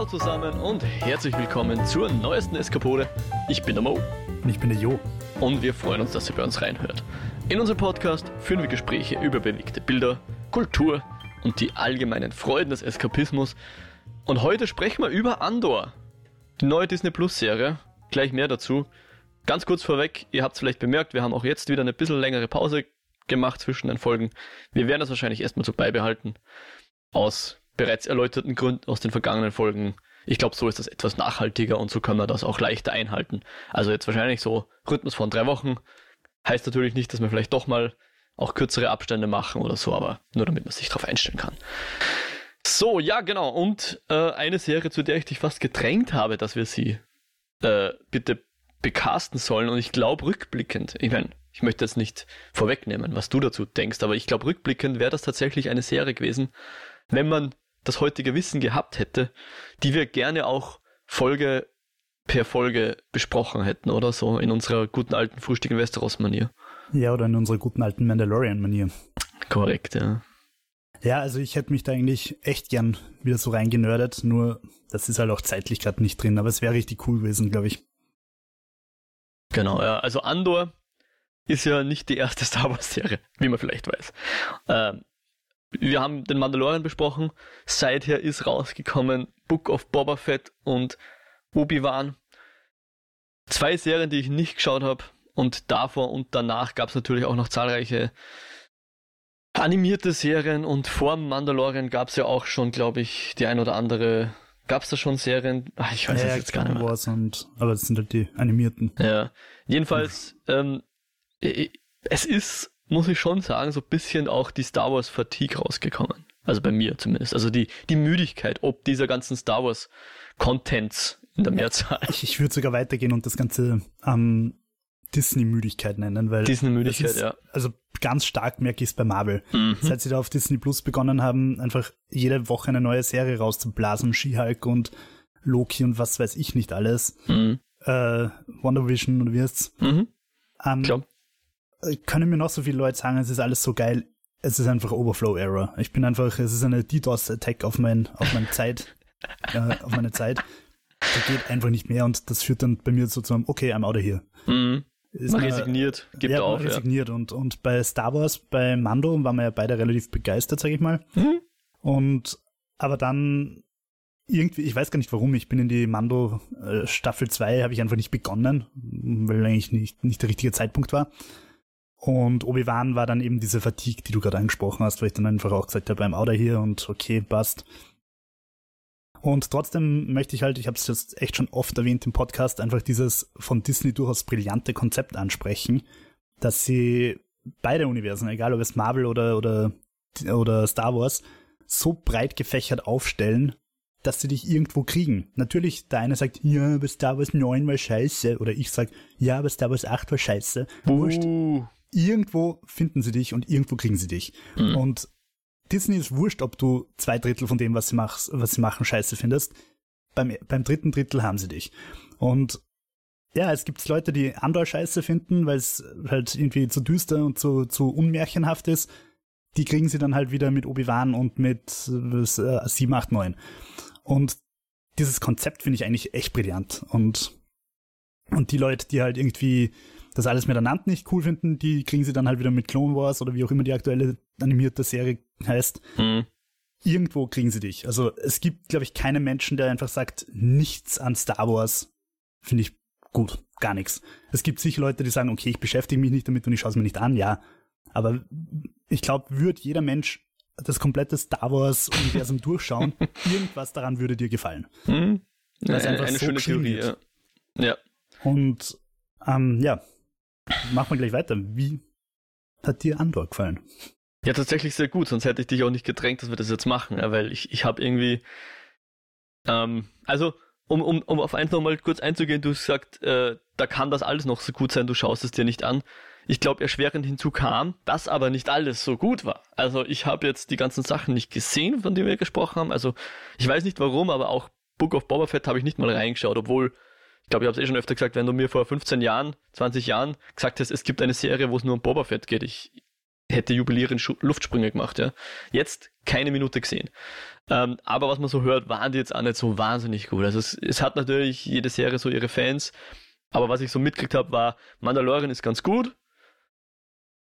Hallo zusammen und herzlich willkommen zur neuesten Eskapode. Ich bin der Mo. Und ich bin der Jo. Und wir freuen uns, dass ihr bei uns reinhört. In unserem Podcast führen wir Gespräche über bewegte Bilder, Kultur und die allgemeinen Freuden des Eskapismus. Und heute sprechen wir über Andor, die neue Disney Plus Serie. Gleich mehr dazu. Ganz kurz vorweg, ihr habt es vielleicht bemerkt, wir haben auch jetzt wieder eine bisschen längere Pause gemacht zwischen den Folgen. Wir werden das wahrscheinlich erstmal so beibehalten. Aus bereits erläuterten Gründen aus den vergangenen Folgen. Ich glaube, so ist das etwas nachhaltiger und so können wir das auch leichter einhalten. Also jetzt wahrscheinlich so Rhythmus von drei Wochen. Heißt natürlich nicht, dass wir vielleicht doch mal auch kürzere Abstände machen oder so, aber nur damit man sich darauf einstellen kann. So, ja, genau. Und äh, eine Serie, zu der ich dich fast gedrängt habe, dass wir sie äh, bitte bekasten sollen. Und ich glaube, rückblickend, ich meine, ich möchte jetzt nicht vorwegnehmen, was du dazu denkst, aber ich glaube, rückblickend wäre das tatsächlich eine Serie gewesen, wenn man das heutige Wissen gehabt hätte, die wir gerne auch Folge per Folge besprochen hätten oder so in unserer guten alten Frühstück in Westeros-Manier. Ja, oder in unserer guten alten Mandalorian-Manier. Korrekt, ja. Ja, also ich hätte mich da eigentlich echt gern wieder so reingenördet, nur das ist halt auch zeitlich gerade nicht drin, aber es wäre richtig cool gewesen, glaube ich. Genau, ja. Also Andor ist ja nicht die erste Star Wars-Serie, wie man vielleicht weiß. Ähm, wir haben den Mandalorian besprochen. Seither ist rausgekommen Book of Boba Fett und Obi-Wan. Zwei Serien, die ich nicht geschaut habe. Und davor und danach gab es natürlich auch noch zahlreiche animierte Serien. Und vor Mandalorian gab es ja auch schon, glaube ich, die ein oder andere. Gab es da schon Serien? Ach, ich weiß ja, es jetzt gar nicht mehr. Wars und, aber das sind halt die animierten. Ja, jedenfalls, ähm, es ist muss ich schon sagen, so ein bisschen auch die Star Wars Fatigue rausgekommen. Also bei mir zumindest. Also die, die Müdigkeit, ob dieser ganzen Star Wars Contents in der Mehrzahl. Ich, ich würde sogar weitergehen und das Ganze ähm, Disney-Müdigkeit nennen, weil Disney-Müdigkeit, ja. Also ganz stark merke ich es bei Marvel. Mhm. Seit sie da auf Disney Plus begonnen haben, einfach jede Woche eine neue Serie rauszublasen, She-Hulk und Loki und was weiß ich nicht alles. Mhm. Äh, Wonder Vision und wie heißt's? Mhm. Ähm, Klar können mir noch so viele Leute sagen, es ist alles so geil. Es ist einfach Overflow-Error. Ich bin einfach, es ist eine DDoS-Attack auf mein, auf meine Zeit, äh, auf meine Zeit. Da geht einfach nicht mehr und das führt dann bei mir so zum, okay, I'm out of here. Mhm. Ist man resigniert, gibt ja, auf. resigniert ja. und, und bei Star Wars, bei Mando waren wir ja beide relativ begeistert, sag ich mal. Mhm. Und, aber dann irgendwie, ich weiß gar nicht warum, ich bin in die Mando äh, Staffel 2, habe ich einfach nicht begonnen, weil eigentlich nicht, nicht der richtige Zeitpunkt war. Und Obi-Wan war dann eben diese Fatigue, die du gerade angesprochen hast, weil ich dann einfach auch gesagt habe, beim Outer hier und okay, passt. Und trotzdem möchte ich halt, ich habe es jetzt echt schon oft erwähnt im Podcast, einfach dieses von Disney durchaus brillante Konzept ansprechen, dass sie beide Universen, egal ob es Marvel oder, oder, oder Star Wars, so breit gefächert aufstellen, dass sie dich irgendwo kriegen. Natürlich, der eine sagt, ja, aber Star Wars 9 war scheiße. Oder ich sag, ja, aber Star Wars 8 war scheiße. Wurscht. Uh irgendwo finden sie dich und irgendwo kriegen sie dich. Mhm. Und Disney ist wurscht, ob du zwei Drittel von dem, was sie, machst, was sie machen, scheiße findest. Beim, beim dritten Drittel haben sie dich. Und ja, es gibt Leute, die Andor scheiße finden, weil es halt irgendwie zu düster und zu, zu unmärchenhaft ist. Die kriegen sie dann halt wieder mit Obi-Wan und mit äh, 7, 8, 9. Und dieses Konzept finde ich eigentlich echt brillant. Und, und die Leute, die halt irgendwie das alles miteinander nicht cool finden, die kriegen sie dann halt wieder mit Clone Wars oder wie auch immer die aktuelle animierte Serie heißt. Mhm. Irgendwo kriegen sie dich. Also es gibt, glaube ich, keinen Menschen, der einfach sagt, nichts an Star Wars finde ich gut, gar nichts. Es gibt sicher Leute, die sagen, okay, ich beschäftige mich nicht damit und ich schaue es mir nicht an, ja. Aber ich glaube, würde jeder Mensch das komplette Star Wars-Universum durchschauen, irgendwas daran würde dir gefallen. Mhm. Eine, eine so schöne Theorie, ja. ja. Und ähm, ja, machen wir gleich weiter. Wie hat dir Andor gefallen? Ja, tatsächlich sehr gut, sonst hätte ich dich auch nicht gedrängt, dass wir das jetzt machen, weil ich, ich habe irgendwie, ähm, also um, um, um auf eins nochmal kurz einzugehen, du hast gesagt, äh, da kann das alles noch so gut sein, du schaust es dir nicht an. Ich glaube, erschwerend hinzu kam, dass aber nicht alles so gut war. Also ich habe jetzt die ganzen Sachen nicht gesehen, von denen wir gesprochen haben. Also ich weiß nicht warum, aber auch Book of Boba Fett habe ich nicht mal reingeschaut, obwohl ich glaube, ich habe es eh schon öfter gesagt, wenn du mir vor 15 Jahren, 20 Jahren gesagt hast, es gibt eine Serie, wo es nur um Boba Fett geht, ich, hätte jubilierend Luftsprünge gemacht, ja. Jetzt keine Minute gesehen. Ähm, aber was man so hört, waren die jetzt auch nicht so wahnsinnig gut. Also es, es hat natürlich jede Serie so ihre Fans, aber was ich so mitgekriegt habe, war, Mandalorian ist ganz gut.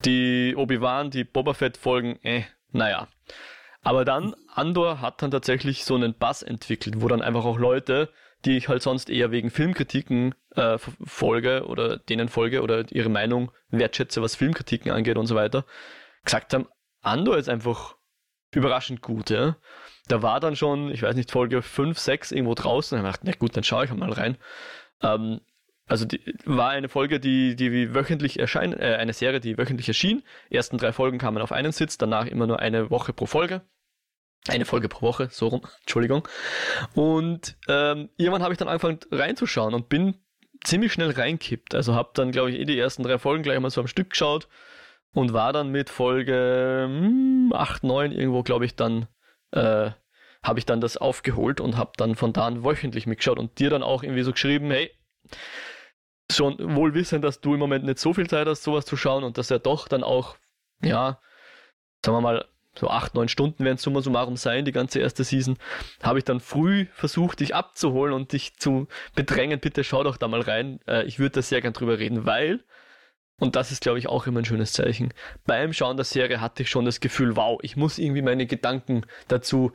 Die Obi-Wan, die Boba Fett-Folgen, äh, naja. Aber dann, Andor hat dann tatsächlich so einen Bass entwickelt, wo dann einfach auch Leute, die ich halt sonst eher wegen Filmkritiken äh, folge oder denen folge oder ihre Meinung wertschätze, was Filmkritiken angeht und so weiter, gesagt haben, Andor ist einfach überraschend gut, ja. Da war dann schon, ich weiß nicht, Folge 5, 6 irgendwo draußen. Und ich dachte, na gut, dann schaue ich mal rein. Ähm, also die, war eine Folge, die, die wöchentlich erscheint, äh, eine Serie, die wöchentlich erschien. Die ersten drei Folgen kamen auf einen Sitz, danach immer nur eine Woche pro Folge. Eine Folge pro Woche, so rum, Entschuldigung. Und ähm, irgendwann habe ich dann angefangen reinzuschauen und bin ziemlich schnell reinkippt. Also habe dann, glaube ich, eh die ersten drei Folgen gleich mal so am Stück geschaut und war dann mit Folge hm, 8, 9 irgendwo, glaube ich, dann äh, habe ich dann das aufgeholt und habe dann von da an wöchentlich mitgeschaut und dir dann auch irgendwie so geschrieben, hey, schon wohl wissen, dass du im Moment nicht so viel Zeit hast, sowas zu schauen und dass er doch dann auch, ja, sagen wir mal, so acht, neun Stunden werden es summa summarum sein, die ganze erste Season, habe ich dann früh versucht, dich abzuholen und dich zu bedrängen, bitte schau doch da mal rein. Äh, ich würde da sehr gern drüber reden, weil, und das ist, glaube ich, auch immer ein schönes Zeichen, beim Schauen der Serie hatte ich schon das Gefühl, wow, ich muss irgendwie meine Gedanken dazu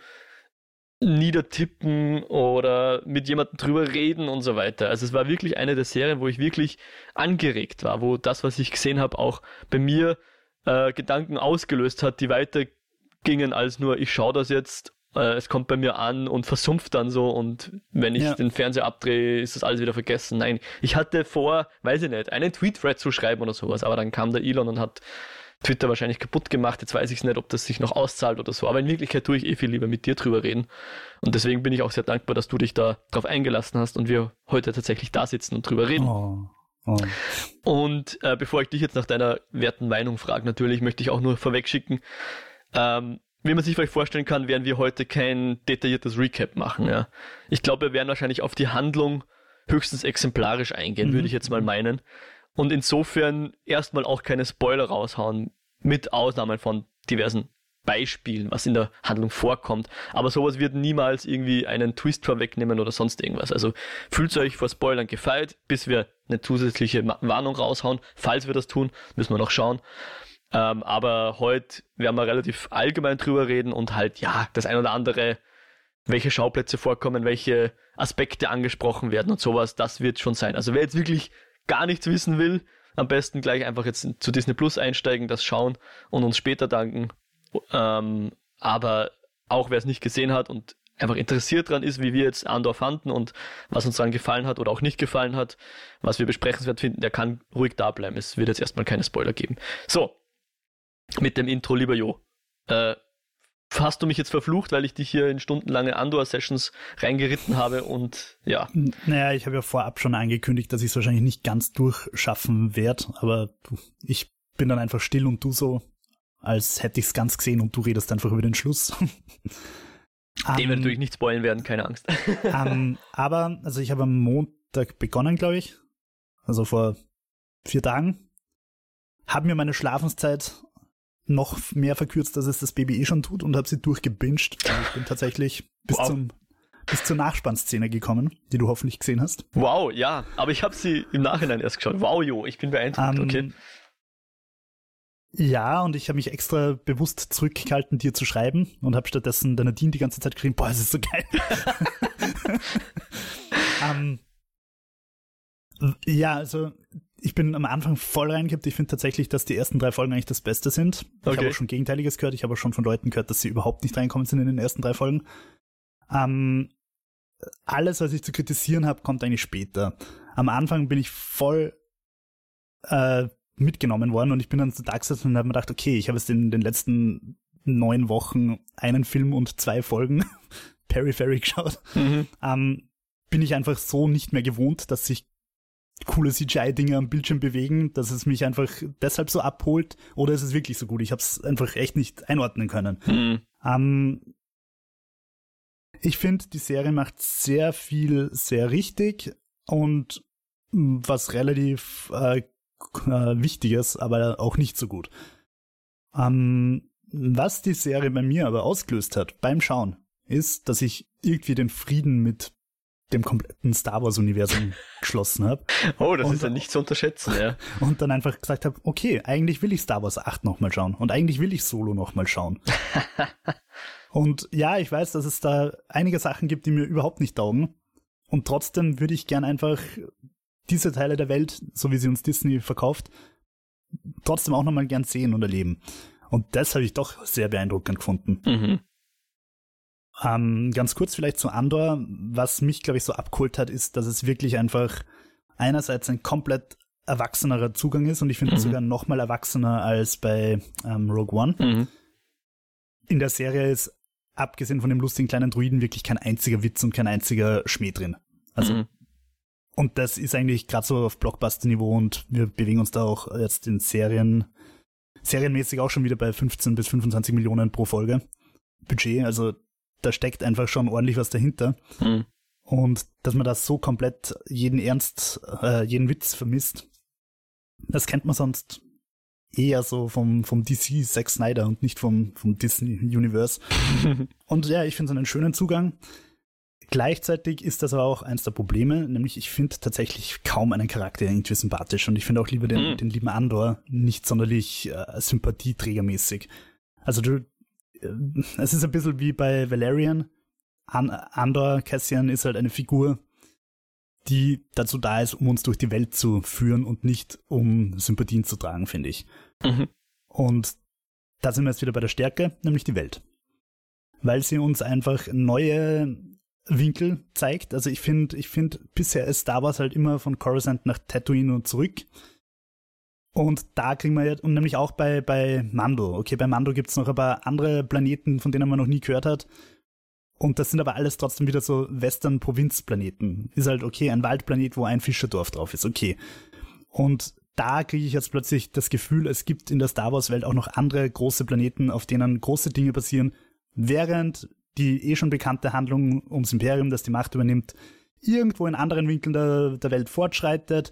niedertippen oder mit jemandem drüber reden und so weiter. Also es war wirklich eine der Serien, wo ich wirklich angeregt war, wo das, was ich gesehen habe, auch bei mir äh, Gedanken ausgelöst hat, die weiter gingen als nur, ich schaue das jetzt, äh, es kommt bei mir an und versumpft dann so und wenn ich ja. den Fernseher abdrehe, ist das alles wieder vergessen. Nein, ich hatte vor, weiß ich nicht, einen Tweet-Thread zu schreiben oder sowas, aber dann kam der Elon und hat Twitter wahrscheinlich kaputt gemacht. Jetzt weiß ich es nicht, ob das sich noch auszahlt oder so. Aber in Wirklichkeit tue ich eh viel lieber mit dir drüber reden. Und deswegen bin ich auch sehr dankbar, dass du dich da drauf eingelassen hast und wir heute tatsächlich da sitzen und drüber reden. Oh. Oh. Und äh, bevor ich dich jetzt nach deiner werten Meinung frage, natürlich möchte ich auch nur vorweg schicken, ähm, wie man sich vielleicht vorstellen kann, werden wir heute kein detailliertes Recap machen. Ja. Ich glaube, wir werden wahrscheinlich auf die Handlung höchstens exemplarisch eingehen, mhm. würde ich jetzt mal meinen und insofern erstmal auch keine Spoiler raushauen, mit Ausnahmen von diversen Beispielen, was in der Handlung vorkommt. Aber sowas wird niemals irgendwie einen Twist vorwegnehmen oder sonst irgendwas. Also fühlt euch vor Spoilern gefeit, bis wir eine zusätzliche Warnung raushauen. Falls wir das tun, müssen wir noch schauen. Ähm, aber heute werden wir relativ allgemein drüber reden und halt, ja, das ein oder andere, welche Schauplätze vorkommen, welche Aspekte angesprochen werden und sowas, das wird schon sein. Also wer jetzt wirklich gar nichts wissen will, am besten gleich einfach jetzt zu Disney Plus einsteigen, das schauen und uns später danken. Ähm, aber auch wer es nicht gesehen hat und einfach interessiert dran ist, wie wir jetzt Andor fanden und was uns daran gefallen hat oder auch nicht gefallen hat, was wir besprechenswert finden, der kann ruhig da bleiben. Es wird jetzt erstmal keine Spoiler geben. So, mit dem Intro, lieber Jo. Äh, hast du mich jetzt verflucht, weil ich dich hier in stundenlange Andor-Sessions reingeritten habe und ja. Naja, ich habe ja vorab schon angekündigt, dass ich es wahrscheinlich nicht ganz durchschaffen werde, aber ich bin dann einfach still und du so, als hätte ich es ganz gesehen und du redest einfach über den Schluss. Den um, wir natürlich nicht spoilen werden, keine Angst. um, aber, also ich habe am Montag begonnen, glaube ich. Also vor vier Tagen. Habe mir meine Schlafenszeit noch mehr verkürzt, als es das Baby eh schon tut und habe sie durchgebinged. Also ich bin tatsächlich bis wow. zum bis zur Nachspannszene gekommen, die du hoffentlich gesehen hast. Wow, ja, aber ich habe sie im Nachhinein erst geschaut. Wow, jo, ich bin beeindruckt. Um, okay. Ja, und ich habe mich extra bewusst zurückgehalten, dir zu schreiben und habe stattdessen deiner Nadine die ganze Zeit geschrieben, boah, es ist so geil. um, ja, also ich bin am Anfang voll reingekippt. Ich finde tatsächlich, dass die ersten drei Folgen eigentlich das Beste sind. Okay. Ich habe auch schon Gegenteiliges gehört. Ich habe auch schon von Leuten gehört, dass sie überhaupt nicht reinkommen sind in den ersten drei Folgen. Ähm, alles, was ich zu kritisieren habe, kommt eigentlich später. Am Anfang bin ich voll äh, mitgenommen worden und ich bin dann zu Tag gesessen und habe mir gedacht, okay, ich habe jetzt in den letzten neun Wochen einen Film und zwei Folgen Periphery geschaut. Mhm. Ähm, bin ich einfach so nicht mehr gewohnt, dass sich coole CGI-Dinge am Bildschirm bewegen, dass es mich einfach deshalb so abholt oder ist es wirklich so gut? Ich habe es einfach echt nicht einordnen können. Mhm. Ähm, ich finde, die Serie macht sehr viel sehr richtig und was relativ äh, äh, wichtig ist, aber auch nicht so gut. Ähm, was die Serie bei mir aber ausgelöst hat beim Schauen, ist, dass ich irgendwie den Frieden mit dem kompletten Star Wars-Universum geschlossen habe. Oh, das und, ist ja nicht zu unterschätzen, ja. Und dann einfach gesagt habe, okay, eigentlich will ich Star Wars 8 nochmal schauen und eigentlich will ich Solo nochmal schauen. und ja, ich weiß, dass es da einige Sachen gibt, die mir überhaupt nicht taugen. Und trotzdem würde ich gern einfach diese Teile der Welt, so wie sie uns Disney verkauft, trotzdem auch nochmal gern sehen und erleben. Und das habe ich doch sehr beeindruckend gefunden. Mhm. Ähm, ganz kurz vielleicht zu Andor. Was mich, glaube ich, so abgeholt hat, ist, dass es wirklich einfach einerseits ein komplett erwachsenerer Zugang ist und ich finde mhm. sogar noch mal erwachsener als bei ähm, Rogue One. Mhm. In der Serie ist, abgesehen von dem lustigen kleinen Druiden, wirklich kein einziger Witz und kein einziger Schmäh drin. Also mhm. Und das ist eigentlich gerade so auf Blockbuster-Niveau und wir bewegen uns da auch jetzt in Serien, serienmäßig auch schon wieder bei 15 bis 25 Millionen pro Folge Budget. Also da steckt einfach schon ordentlich was dahinter. Mhm. Und dass man das so komplett jeden Ernst, äh, jeden Witz vermisst, das kennt man sonst eher so vom, vom DC Zack Snyder und nicht vom, vom Disney Universe. und ja, ich finde es einen schönen Zugang. Gleichzeitig ist das aber auch eins der Probleme, nämlich ich finde tatsächlich kaum einen Charakter irgendwie sympathisch und ich finde auch lieber den, mhm. den lieben Andor nicht sonderlich äh, sympathieträgermäßig. Also du, es ist ein bisschen wie bei Valerian. An Andor, Cassian ist halt eine Figur, die dazu da ist, um uns durch die Welt zu führen und nicht um Sympathien zu tragen, finde ich. Mhm. Und da sind wir jetzt wieder bei der Stärke, nämlich die Welt. Weil sie uns einfach neue Winkel zeigt. Also ich finde, ich finde, bisher ist Star Wars halt immer von Coruscant nach Tatooine und zurück. Und da kriegen wir jetzt, und nämlich auch bei, bei Mando. Okay, bei Mando gibt's noch ein paar andere Planeten, von denen man noch nie gehört hat. Und das sind aber alles trotzdem wieder so Western-Provinzplaneten. Ist halt okay, ein Waldplanet, wo ein Fischerdorf drauf ist, okay. Und da kriege ich jetzt plötzlich das Gefühl, es gibt in der Star Wars-Welt auch noch andere große Planeten, auf denen große Dinge passieren, während die eh schon bekannte Handlung ums Imperium, das die Macht übernimmt, irgendwo in anderen Winkeln der, der Welt fortschreitet.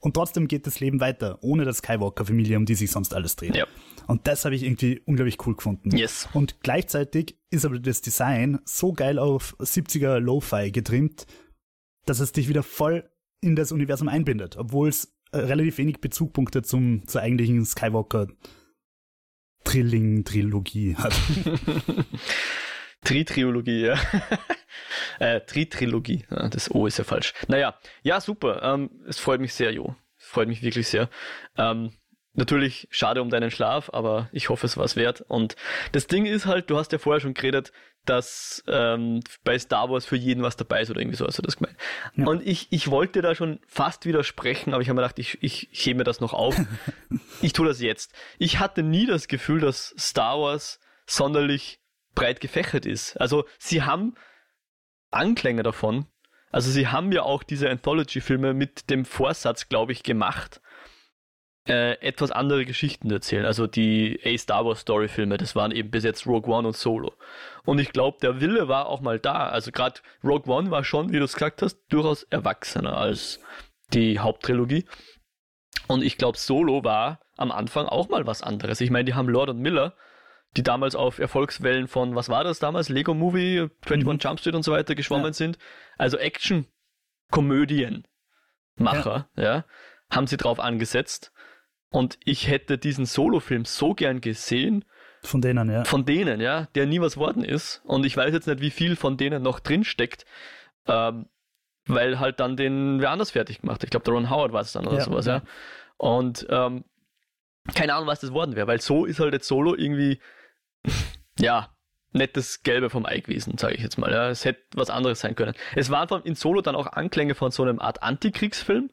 Und trotzdem geht das Leben weiter, ohne das Skywalker-Familie, um die sich sonst alles dreht. Ja. Und das habe ich irgendwie unglaublich cool gefunden. Yes. Und gleichzeitig ist aber das Design so geil auf 70er Lo-Fi getrimmt, dass es dich wieder voll in das Universum einbindet, obwohl es äh, relativ wenig Bezugpunkte zum, zur eigentlichen Skywalker Trilling-Trilogie hat. Tri-Triologie, ja. äh, Tri-Trilogie, ja, das O ist ja falsch. Naja, ja, super. Ähm, es freut mich sehr, Jo. Es freut mich wirklich sehr. Ähm, natürlich schade um deinen Schlaf, aber ich hoffe, es war es wert. Und das Ding ist halt, du hast ja vorher schon geredet, dass ähm, bei Star Wars für jeden was dabei ist oder irgendwie so hast du das gemeint. Ja. Und ich, ich wollte da schon fast widersprechen, aber ich habe mir gedacht, ich, ich hebe mir das noch auf. ich tue das jetzt. Ich hatte nie das Gefühl, dass Star Wars sonderlich breit gefächert ist. Also sie haben Anklänge davon. Also sie haben ja auch diese Anthology-Filme mit dem Vorsatz, glaube ich, gemacht, äh, etwas andere Geschichten zu erzählen. Also die A Star Wars Story-Filme, das waren eben bis jetzt Rogue One und Solo. Und ich glaube, der Wille war auch mal da. Also gerade Rogue One war schon, wie du es gesagt hast, durchaus erwachsener als die Haupttrilogie. Und ich glaube, Solo war am Anfang auch mal was anderes. Ich meine, die haben Lord und Miller die damals auf Erfolgswellen von, was war das damals? Lego Movie, 21 mhm. Jump Street und so weiter geschwommen ja. sind. Also Action-Komödien. Macher, ja. ja, haben sie drauf angesetzt. Und ich hätte diesen Solo-Film so gern gesehen. Von denen, ja. Von denen, ja, der nie was worden ist. Und ich weiß jetzt nicht, wie viel von denen noch drin steckt. Ähm, weil halt dann den wer anders fertig gemacht. Ich glaube, der Ron Howard war es dann oder ja, sowas, ja. ja. Und ähm, keine Ahnung, was das worden wäre, weil so ist halt jetzt Solo irgendwie ja, nettes Gelbe vom Ei gewesen, sage ich jetzt mal. Ja. Es hätte was anderes sein können. Es waren in Solo dann auch Anklänge von so einem Art Antikriegsfilm.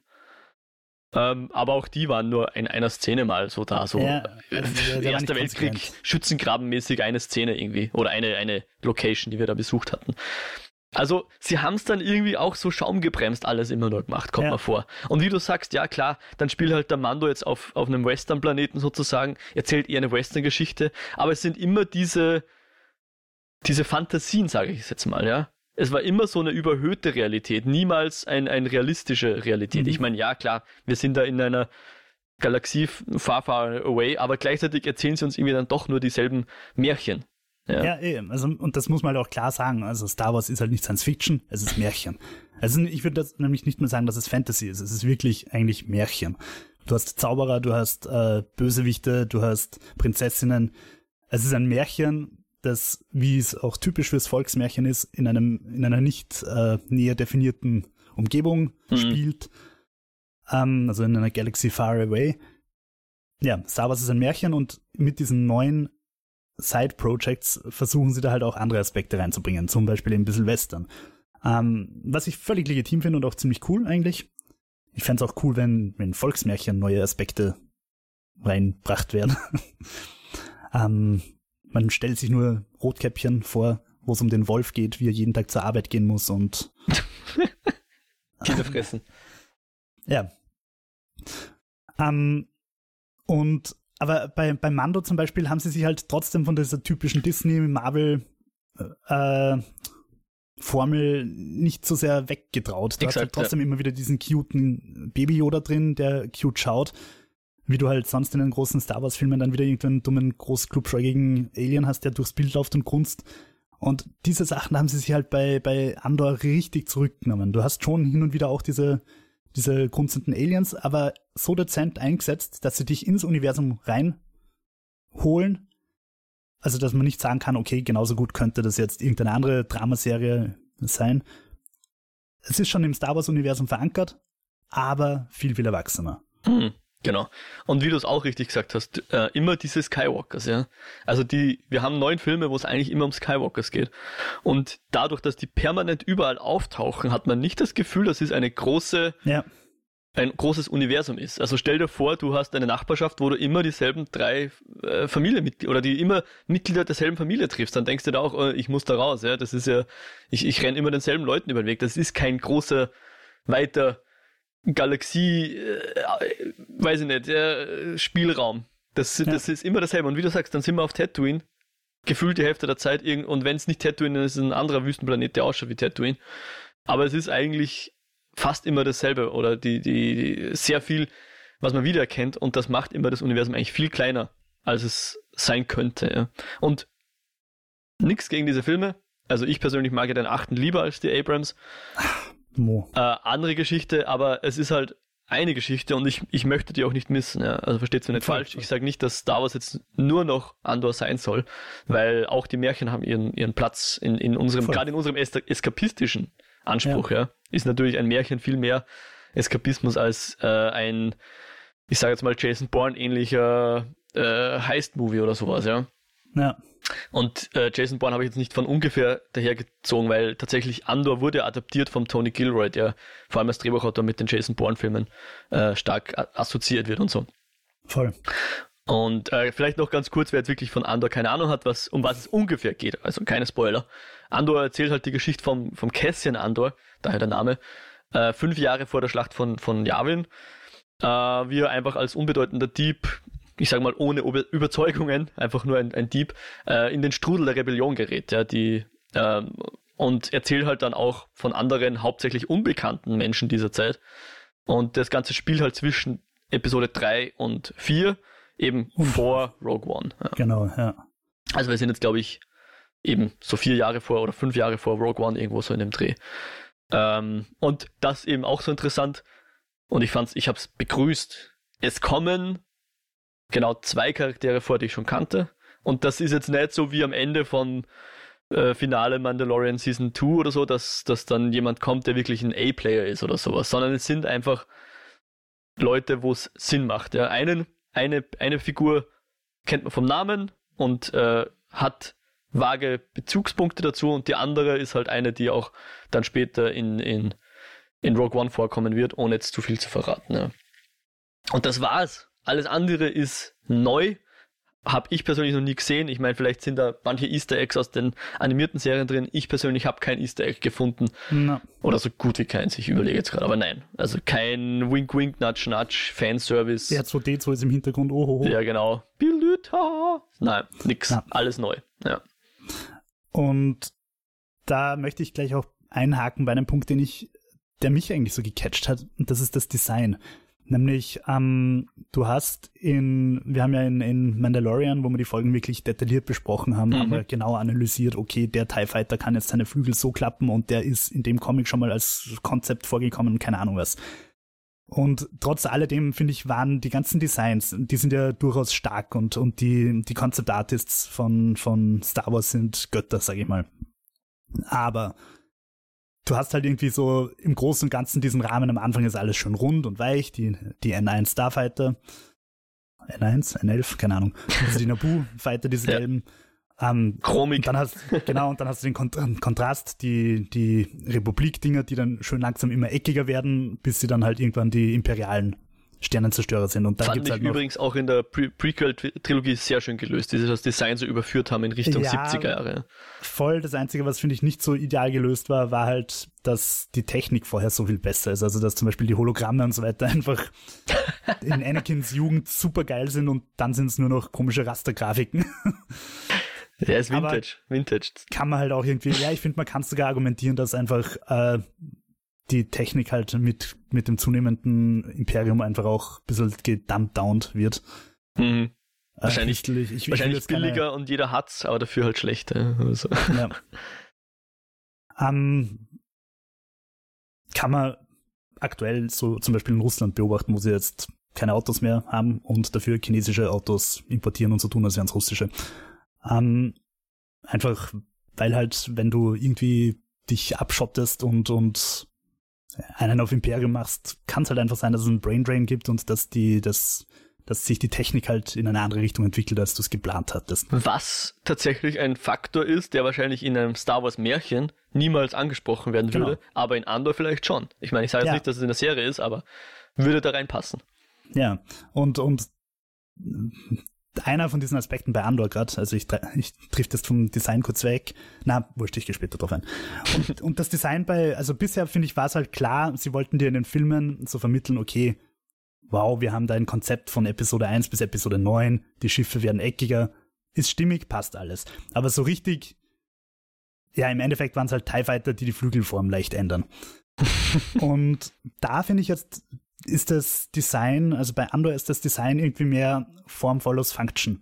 Ähm, aber auch die waren nur in einer Szene mal so da, so ja, also Erster Weltkrieg, Schützengrabenmäßig eine Szene irgendwie oder eine, eine Location, die wir da besucht hatten. Also sie haben es dann irgendwie auch so schaumgebremst alles immer nur gemacht, kommt ja. mal vor. Und wie du sagst, ja klar, dann spielt halt der Mando jetzt auf, auf einem Western-Planeten sozusagen, erzählt eher eine Western-Geschichte, aber es sind immer diese, diese Fantasien, sage ich jetzt mal, ja. Es war immer so eine überhöhte Realität, niemals ein, ein realistische Realität. Mhm. Ich meine, ja klar, wir sind da in einer Galaxie far, far away, aber gleichzeitig erzählen sie uns irgendwie dann doch nur dieselben Märchen. Ja, ja eben. Also, und das muss man halt auch klar sagen. Also Star Wars ist halt nicht Science Fiction, es ist Märchen. Also ich würde das nämlich nicht mehr sagen, dass es Fantasy ist. Es ist wirklich eigentlich Märchen. Du hast Zauberer, du hast äh, Bösewichte, du hast Prinzessinnen. Es ist ein Märchen, das, wie es auch typisch fürs Volksmärchen ist, in einem in einer nicht äh, näher definierten Umgebung mhm. spielt. Ähm, also in einer Galaxy far away. Ja, Star Wars ist ein Märchen und mit diesen neuen Side-Projects versuchen sie da halt auch andere Aspekte reinzubringen, zum Beispiel ein bisschen Western. Ähm, was ich völlig legitim finde und auch ziemlich cool eigentlich. Ich fände es auch cool, wenn, wenn Volksmärchen neue Aspekte reinbracht werden. ähm, man stellt sich nur Rotkäppchen vor, wo es um den Wolf geht, wie er jeden Tag zur Arbeit gehen muss und Kinder fressen. Ja. Ähm, und aber bei, bei Mando zum Beispiel haben sie sich halt trotzdem von dieser typischen Disney-Marvel äh, Formel nicht so sehr weggetraut. Da hast halt trotzdem ja. immer wieder diesen cuten Baby Yoda drin, der cute schaut. Wie du halt sonst in den großen Star Wars Filmen dann wieder irgendeinen dummen, großklubschäugigen Alien hast, der durchs Bild läuft und grunzt. Und diese Sachen haben sie sich halt bei, bei Andor richtig zurückgenommen. Du hast schon hin und wieder auch diese, diese grunzenden Aliens, aber so dezent eingesetzt, dass sie dich ins Universum reinholen. Also, dass man nicht sagen kann, okay, genauso gut könnte das jetzt irgendeine andere Dramaserie sein. Es ist schon im Star Wars-Universum verankert, aber viel, viel erwachsener. Mhm. Genau. Und wie du es auch richtig gesagt hast, äh, immer diese Skywalkers, ja. Also die, wir haben neun Filme, wo es eigentlich immer um Skywalkers geht. Und dadurch, dass die permanent überall auftauchen, hat man nicht das Gefühl, dass es eine große, ja. ein großes Universum ist. Also stell dir vor, du hast eine Nachbarschaft, wo du immer dieselben drei äh, Familienmitglieder oder die immer Mitglieder derselben Familie triffst. Dann denkst du da auch, äh, ich muss da raus, ja. Das ist ja, ich, ich renne immer denselben Leuten über den Weg. Das ist kein großer, weiter Galaxie, äh, weiß ich nicht, der Spielraum. Das, ja. das ist immer dasselbe. Und wie du sagst, dann sind wir auf Tatooine, gefühlt die Hälfte der Zeit, irgend, und wenn es nicht Tatooine ist, ist es ein anderer Wüstenplanet, der ausschaut wie Tatooine. Aber es ist eigentlich fast immer dasselbe oder die, die, die sehr viel, was man wiedererkennt und das macht immer das Universum eigentlich viel kleiner, als es sein könnte. Ja. Und nichts gegen diese Filme. Also ich persönlich mag ja den achten lieber als die Abrams. Mo. Äh, andere Geschichte, aber es ist halt eine Geschichte und ich, ich möchte die auch nicht missen. Ja. Also versteht mir nicht okay. falsch. Ich sage nicht, dass Star Wars jetzt nur noch Andor sein soll, weil auch die Märchen haben ihren, ihren Platz in, in unserem, gerade in unserem eskapistischen Anspruch. Ja. ja. Ist natürlich ein Märchen viel mehr Eskapismus als äh, ein, ich sage jetzt mal Jason Bourne ähnlicher äh, Heist-Movie oder sowas. Ja. Ja. Und äh, Jason Bourne habe ich jetzt nicht von ungefähr dahergezogen, weil tatsächlich Andor wurde adaptiert vom Tony Gilroy, der vor allem als Drehbuchautor mit den Jason Bourne-Filmen äh, stark assoziiert wird und so. Voll. Und äh, vielleicht noch ganz kurz, wer jetzt wirklich von Andor keine Ahnung hat, was, um was es ungefähr geht, also keine Spoiler. Andor erzählt halt die Geschichte vom, vom Cassian Andor, daher der Name, äh, fünf Jahre vor der Schlacht von, von Yavin, äh, wie er einfach als unbedeutender Dieb ich sage mal, ohne Überzeugungen, einfach nur ein, ein Dieb, äh, in den Strudel der Rebellion gerät, ja, die äh, und erzählt halt dann auch von anderen, hauptsächlich unbekannten Menschen dieser Zeit. Und das Ganze spielt halt zwischen Episode 3 und 4, eben vor Rogue One. Ja. Genau, ja. Also wir sind jetzt, glaube ich, eben so vier Jahre vor oder fünf Jahre vor Rogue One irgendwo so in dem Dreh. Ähm, und das eben auch so interessant. Und ich fand's, ich habe es begrüßt. Es kommen genau zwei Charaktere vor, die ich schon kannte. Und das ist jetzt nicht so wie am Ende von äh, Finale Mandalorian Season 2 oder so, dass, dass dann jemand kommt, der wirklich ein A-Player ist oder sowas, sondern es sind einfach Leute, wo es Sinn macht. Ja. Einen, eine, eine Figur kennt man vom Namen und äh, hat vage Bezugspunkte dazu und die andere ist halt eine, die auch dann später in, in, in Rogue One vorkommen wird, ohne jetzt zu viel zu verraten. Ja. Und das war's. Alles andere ist neu. Habe ich persönlich noch nie gesehen. Ich meine, vielleicht sind da manche Easter Eggs aus den animierten Serien drin. Ich persönlich habe kein Easter Egg gefunden. No. Oder so gut wie keins. Ich überlege jetzt gerade. Aber nein. Also kein Wink Wink Nudge Nudge Fanservice. Der 2D2 ist im Hintergrund. Oh, oh, oh. Ja, genau. Bildüter. Nein, nix. Ja. Alles neu. Ja. Und da möchte ich gleich auch einhaken bei einem Punkt, den ich, der mich eigentlich so gecatcht hat. Und das ist das Design. Nämlich, ähm, du hast in, wir haben ja in, in Mandalorian, wo wir die Folgen wirklich detailliert besprochen haben, mhm. haben wir genau analysiert, okay, der TIE Fighter kann jetzt seine Flügel so klappen und der ist in dem Comic schon mal als Konzept vorgekommen, keine Ahnung was. Und trotz alledem, finde ich, waren die ganzen Designs, die sind ja durchaus stark und, und die, die Concept Artists von, von Star Wars sind Götter, sag ich mal. Aber du hast halt irgendwie so im Großen und Ganzen diesen Rahmen. Am Anfang ist alles schön rund und weich. Die, die N1 Starfighter. N1, N11, keine Ahnung. Also die Naboo-Fighter, diese ja. gelben. Ähm, Chromik. Dann hast, genau, und dann hast du den Kont Kontrast, die, die Republik-Dinger, die dann schön langsam immer eckiger werden, bis sie dann halt irgendwann die imperialen Sternenzerstörer sind. Und dann Fand gibt's ich halt noch, übrigens auch in der Pre Prequel-Trilogie sehr schön gelöst, dieses das Design so überführt haben in Richtung ja, 70er Jahre. Voll, das Einzige, was finde ich nicht so ideal gelöst war, war halt, dass die Technik vorher so viel besser ist. Also, dass zum Beispiel die Hologramme und so weiter einfach in Anakins Jugend super geil sind und dann sind es nur noch komische Rastergrafiken. Der ist Vintage, Aber Vintage. Kann man halt auch irgendwie, ja, ich finde, man kann sogar argumentieren, dass einfach äh, die Technik halt mit, mit dem zunehmenden Imperium einfach auch ein bisschen gedumpdownt wird. Mhm. Äh, wahrscheinlich ich, wahrscheinlich billiger keine... und jeder hat's, aber dafür halt schlechter. Also. Ja. ähm, kann man aktuell so zum Beispiel in Russland beobachten, wo sie jetzt keine Autos mehr haben und dafür chinesische Autos importieren und so tun, als wären es russische. Ähm, einfach, weil halt, wenn du irgendwie dich abschottest und, und einen auf Imperium machst, kann es halt einfach sein, dass es einen Brain Drain gibt und dass die, dass, dass sich die Technik halt in eine andere Richtung entwickelt, als du es geplant hattest. Was tatsächlich ein Faktor ist, der wahrscheinlich in einem Star Wars Märchen niemals angesprochen werden würde, genau. aber in Andor vielleicht schon. Ich meine, ich sage jetzt ja. nicht, dass es in der Serie ist, aber würde da reinpassen. Ja, und, und einer von diesen Aspekten bei Andor gerade, also ich, ich triff das vom Design kurz weg. Na, wurscht, ich gehe später drauf ein. Und, und das Design bei, also bisher finde ich, war es halt klar, sie wollten dir in den Filmen so vermitteln, okay, wow, wir haben da ein Konzept von Episode 1 bis Episode 9, die Schiffe werden eckiger, ist stimmig, passt alles. Aber so richtig, ja, im Endeffekt waren es halt TIE Fighter, die die Flügelform leicht ändern. und da finde ich jetzt ist das Design, also bei Andor ist das Design irgendwie mehr Form follows Function.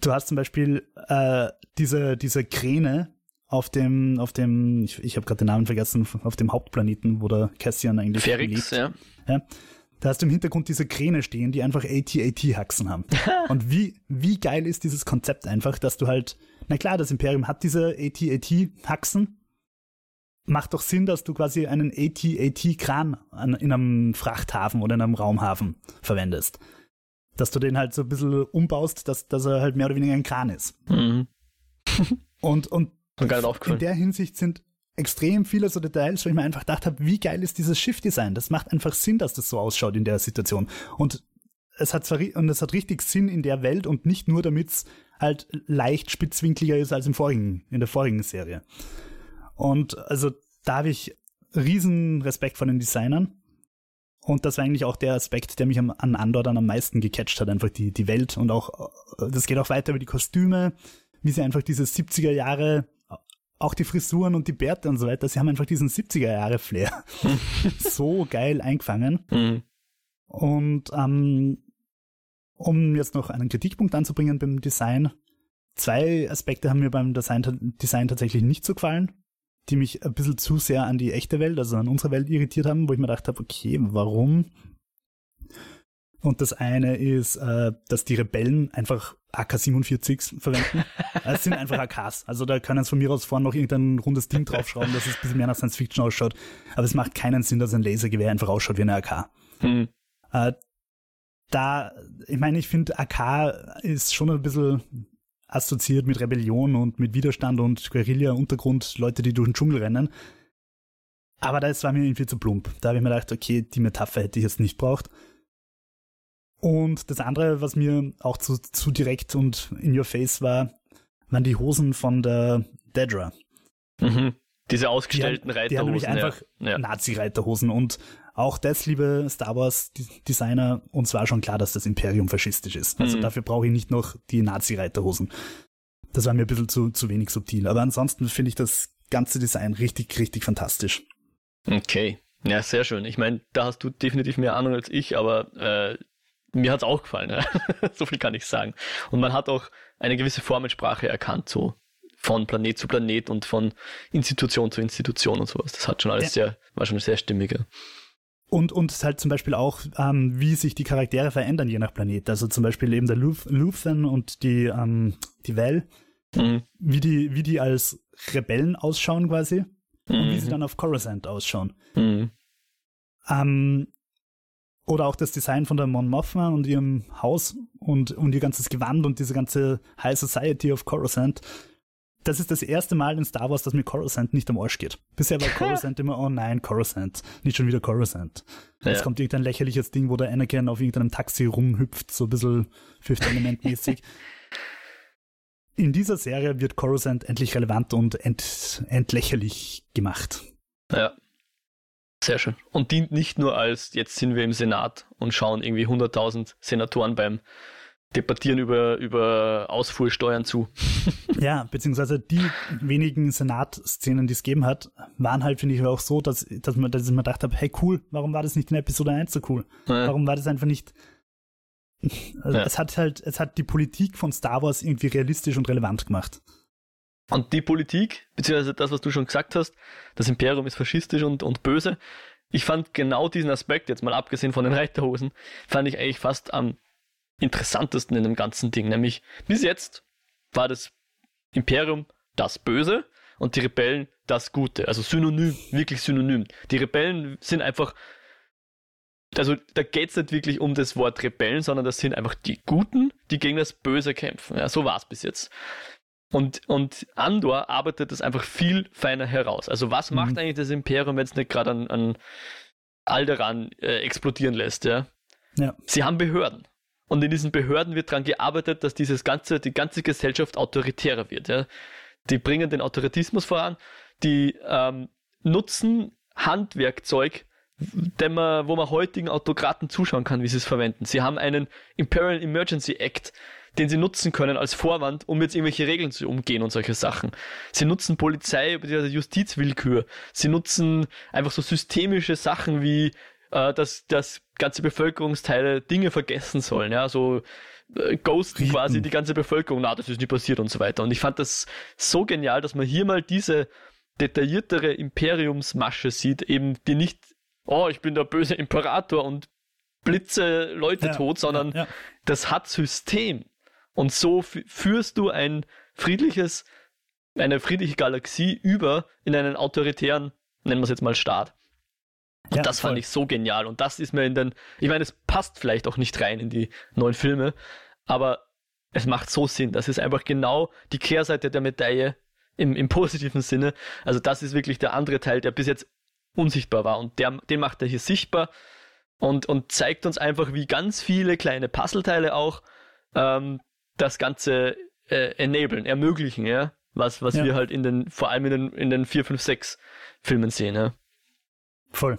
Du hast zum Beispiel äh, diese, diese Kräne auf dem, auf dem, ich, ich habe gerade den Namen vergessen, auf dem Hauptplaneten, wo der Cassian eigentlich Ferrix, lebt. Ja. ja. Da hast du im Hintergrund diese Kräne stehen, die einfach AT-AT-Haxen haben. Und wie, wie geil ist dieses Konzept einfach, dass du halt, na klar, das Imperium hat diese AT-AT-Haxen, macht doch Sinn, dass du quasi einen AT-AT-Kran in einem Frachthafen oder in einem Raumhafen verwendest. Dass du den halt so ein bisschen umbaust, dass, dass er halt mehr oder weniger ein Kran ist. Mhm. und und in der Hinsicht sind extrem viele so Details, wo ich mir einfach gedacht habe, wie geil ist dieses Schiff-Design? Das macht einfach Sinn, dass das so ausschaut in der Situation. Und es hat zwar, und es hat richtig Sinn in der Welt und nicht nur, damit es halt leicht spitzwinkliger ist als im vorigen, in der vorigen Serie. Und also da habe ich riesen Respekt vor den Designern. Und das war eigentlich auch der Aspekt, der mich an Andor dann am meisten gecatcht hat, einfach die, die Welt und auch, das geht auch weiter über die Kostüme, wie sie einfach diese 70er Jahre, auch die Frisuren und die Bärte und so weiter, sie haben einfach diesen 70er Jahre Flair so geil eingefangen. Mhm. Und ähm, um jetzt noch einen Kritikpunkt anzubringen beim Design, zwei Aspekte haben mir beim Design, Design tatsächlich nicht so gefallen die mich ein bisschen zu sehr an die echte Welt, also an unsere Welt irritiert haben, wo ich mir gedacht habe, okay, warum? Und das eine ist, äh, dass die Rebellen einfach AK-47 verwenden. es sind einfach AKs. Also da können es von mir aus vorne noch irgendein rundes Ding draufschrauben, dass es ein bisschen mehr nach Science Fiction ausschaut. Aber es macht keinen Sinn, dass ein Lasergewehr einfach ausschaut wie eine AK. Hm. Äh, da, ich meine, ich finde AK ist schon ein bisschen assoziiert mit Rebellion und mit Widerstand und Guerilla-Untergrund, Leute, die durch den Dschungel rennen. Aber das war mir irgendwie zu plump. Da habe ich mir gedacht, okay, die Metapher hätte ich jetzt nicht braucht. Und das andere, was mir auch zu, zu direkt und in your face war, waren die Hosen von der Dedra. Mhm. Diese ausgestellten die, Reiterhosen. Die haben nämlich einfach ja. Nazi-Reiterhosen und auch das, liebe Star Wars Designer, uns war schon klar, dass das Imperium faschistisch ist. Also mhm. dafür brauche ich nicht noch die Nazi-Reiterhosen. Das war mir ein bisschen zu, zu wenig subtil. Aber ansonsten finde ich das ganze Design richtig, richtig fantastisch. Okay. Ja, sehr schön. Ich meine, da hast du definitiv mehr Ahnung als ich, aber äh, mir hat's auch gefallen. Ja? so viel kann ich sagen. Und man hat auch eine gewisse Formensprache erkannt, so von Planet zu Planet und von Institution zu Institution und sowas. Das hat schon alles ja. sehr, war schon sehr stimmig. Ja. Und, und halt zum Beispiel auch, ähm, wie sich die Charaktere verändern je nach Planet. Also zum Beispiel eben der Luthen und die, ähm, die Val, mhm. wie, die, wie die als Rebellen ausschauen quasi mhm. und wie sie mhm. dann auf Coruscant ausschauen. Mhm. Ähm, oder auch das Design von der Mon Mothma und ihrem Haus und, und ihr ganzes Gewand und diese ganze High Society of Coruscant das ist das erste Mal in Star Wars, dass mir Coruscant nicht am Arsch geht. Bisher war Coruscant immer, oh nein, Coruscant, nicht schon wieder Coruscant. Ja. Jetzt kommt irgendein lächerliches Ding, wo der Anakin auf irgendeinem Taxi rumhüpft, so ein bisschen Fifth Element mäßig. in dieser Serie wird Coruscant endlich relevant und ent, entlächerlich gemacht. Ja. Sehr schön. Und dient nicht nur als, jetzt sind wir im Senat und schauen irgendwie 100.000 Senatoren beim debattieren über, über Ausfuhrsteuern zu. ja, beziehungsweise die wenigen Senat-Szenen, die es gegeben hat, waren halt, finde ich, auch so, dass, dass, man, dass ich mir gedacht habe, hey cool, warum war das nicht in Episode 1 so cool? Ja. Warum war das einfach nicht. Also ja. Es hat halt, es hat die Politik von Star Wars irgendwie realistisch und relevant gemacht. Und die Politik, beziehungsweise das, was du schon gesagt hast, das Imperium ist faschistisch und, und böse. Ich fand genau diesen Aspekt, jetzt mal abgesehen von den Reiterhosen, fand ich eigentlich fast am interessantesten in dem ganzen Ding. Nämlich bis jetzt war das Imperium das Böse und die Rebellen das Gute. Also synonym, wirklich synonym. Die Rebellen sind einfach, also da geht es nicht wirklich um das Wort Rebellen, sondern das sind einfach die Guten, die gegen das Böse kämpfen. Ja, so war es bis jetzt. Und, und Andor arbeitet das einfach viel feiner heraus. Also was mhm. macht eigentlich das Imperium, wenn es nicht gerade an, an Alderan äh, explodieren lässt? Ja? ja. Sie haben Behörden. Und in diesen Behörden wird daran gearbeitet, dass dieses ganze, die ganze Gesellschaft autoritärer wird. Ja. Die bringen den Autoritismus voran, die ähm, nutzen Handwerkzeug, dem man, wo man heutigen Autokraten zuschauen kann, wie sie es verwenden. Sie haben einen Imperial Emergency Act, den sie nutzen können als Vorwand, um jetzt irgendwelche Regeln zu umgehen und solche Sachen. Sie nutzen Polizei bzw. Justizwillkür. Sie nutzen einfach so systemische Sachen wie äh, dass, dass ganze Bevölkerungsteile Dinge vergessen sollen, ja, so äh, ghosten Rieten. quasi die ganze Bevölkerung, na, das ist nicht passiert und so weiter. Und ich fand das so genial, dass man hier mal diese detailliertere Imperiumsmasche sieht, eben die nicht, oh, ich bin der böse Imperator und blitze Leute ja, tot, sondern ja, ja. das hat System. Und so führst du ein friedliches, eine friedliche Galaxie über in einen autoritären, nennen wir es jetzt mal Staat. Und ja, das fand ich so genial. Und das ist mir in den, ich meine, es passt vielleicht auch nicht rein in die neuen Filme, aber es macht so Sinn. Das ist einfach genau die Kehrseite der Medaille im, im positiven Sinne. Also das ist wirklich der andere Teil, der bis jetzt unsichtbar war. Und der, den macht er hier sichtbar und, und zeigt uns einfach, wie ganz viele kleine Puzzleteile auch ähm, das Ganze äh, enablen, ermöglichen, ja. Was, was ja. wir halt in den, vor allem in den, in den 4, 5, 6 Filmen sehen, ja. Voll.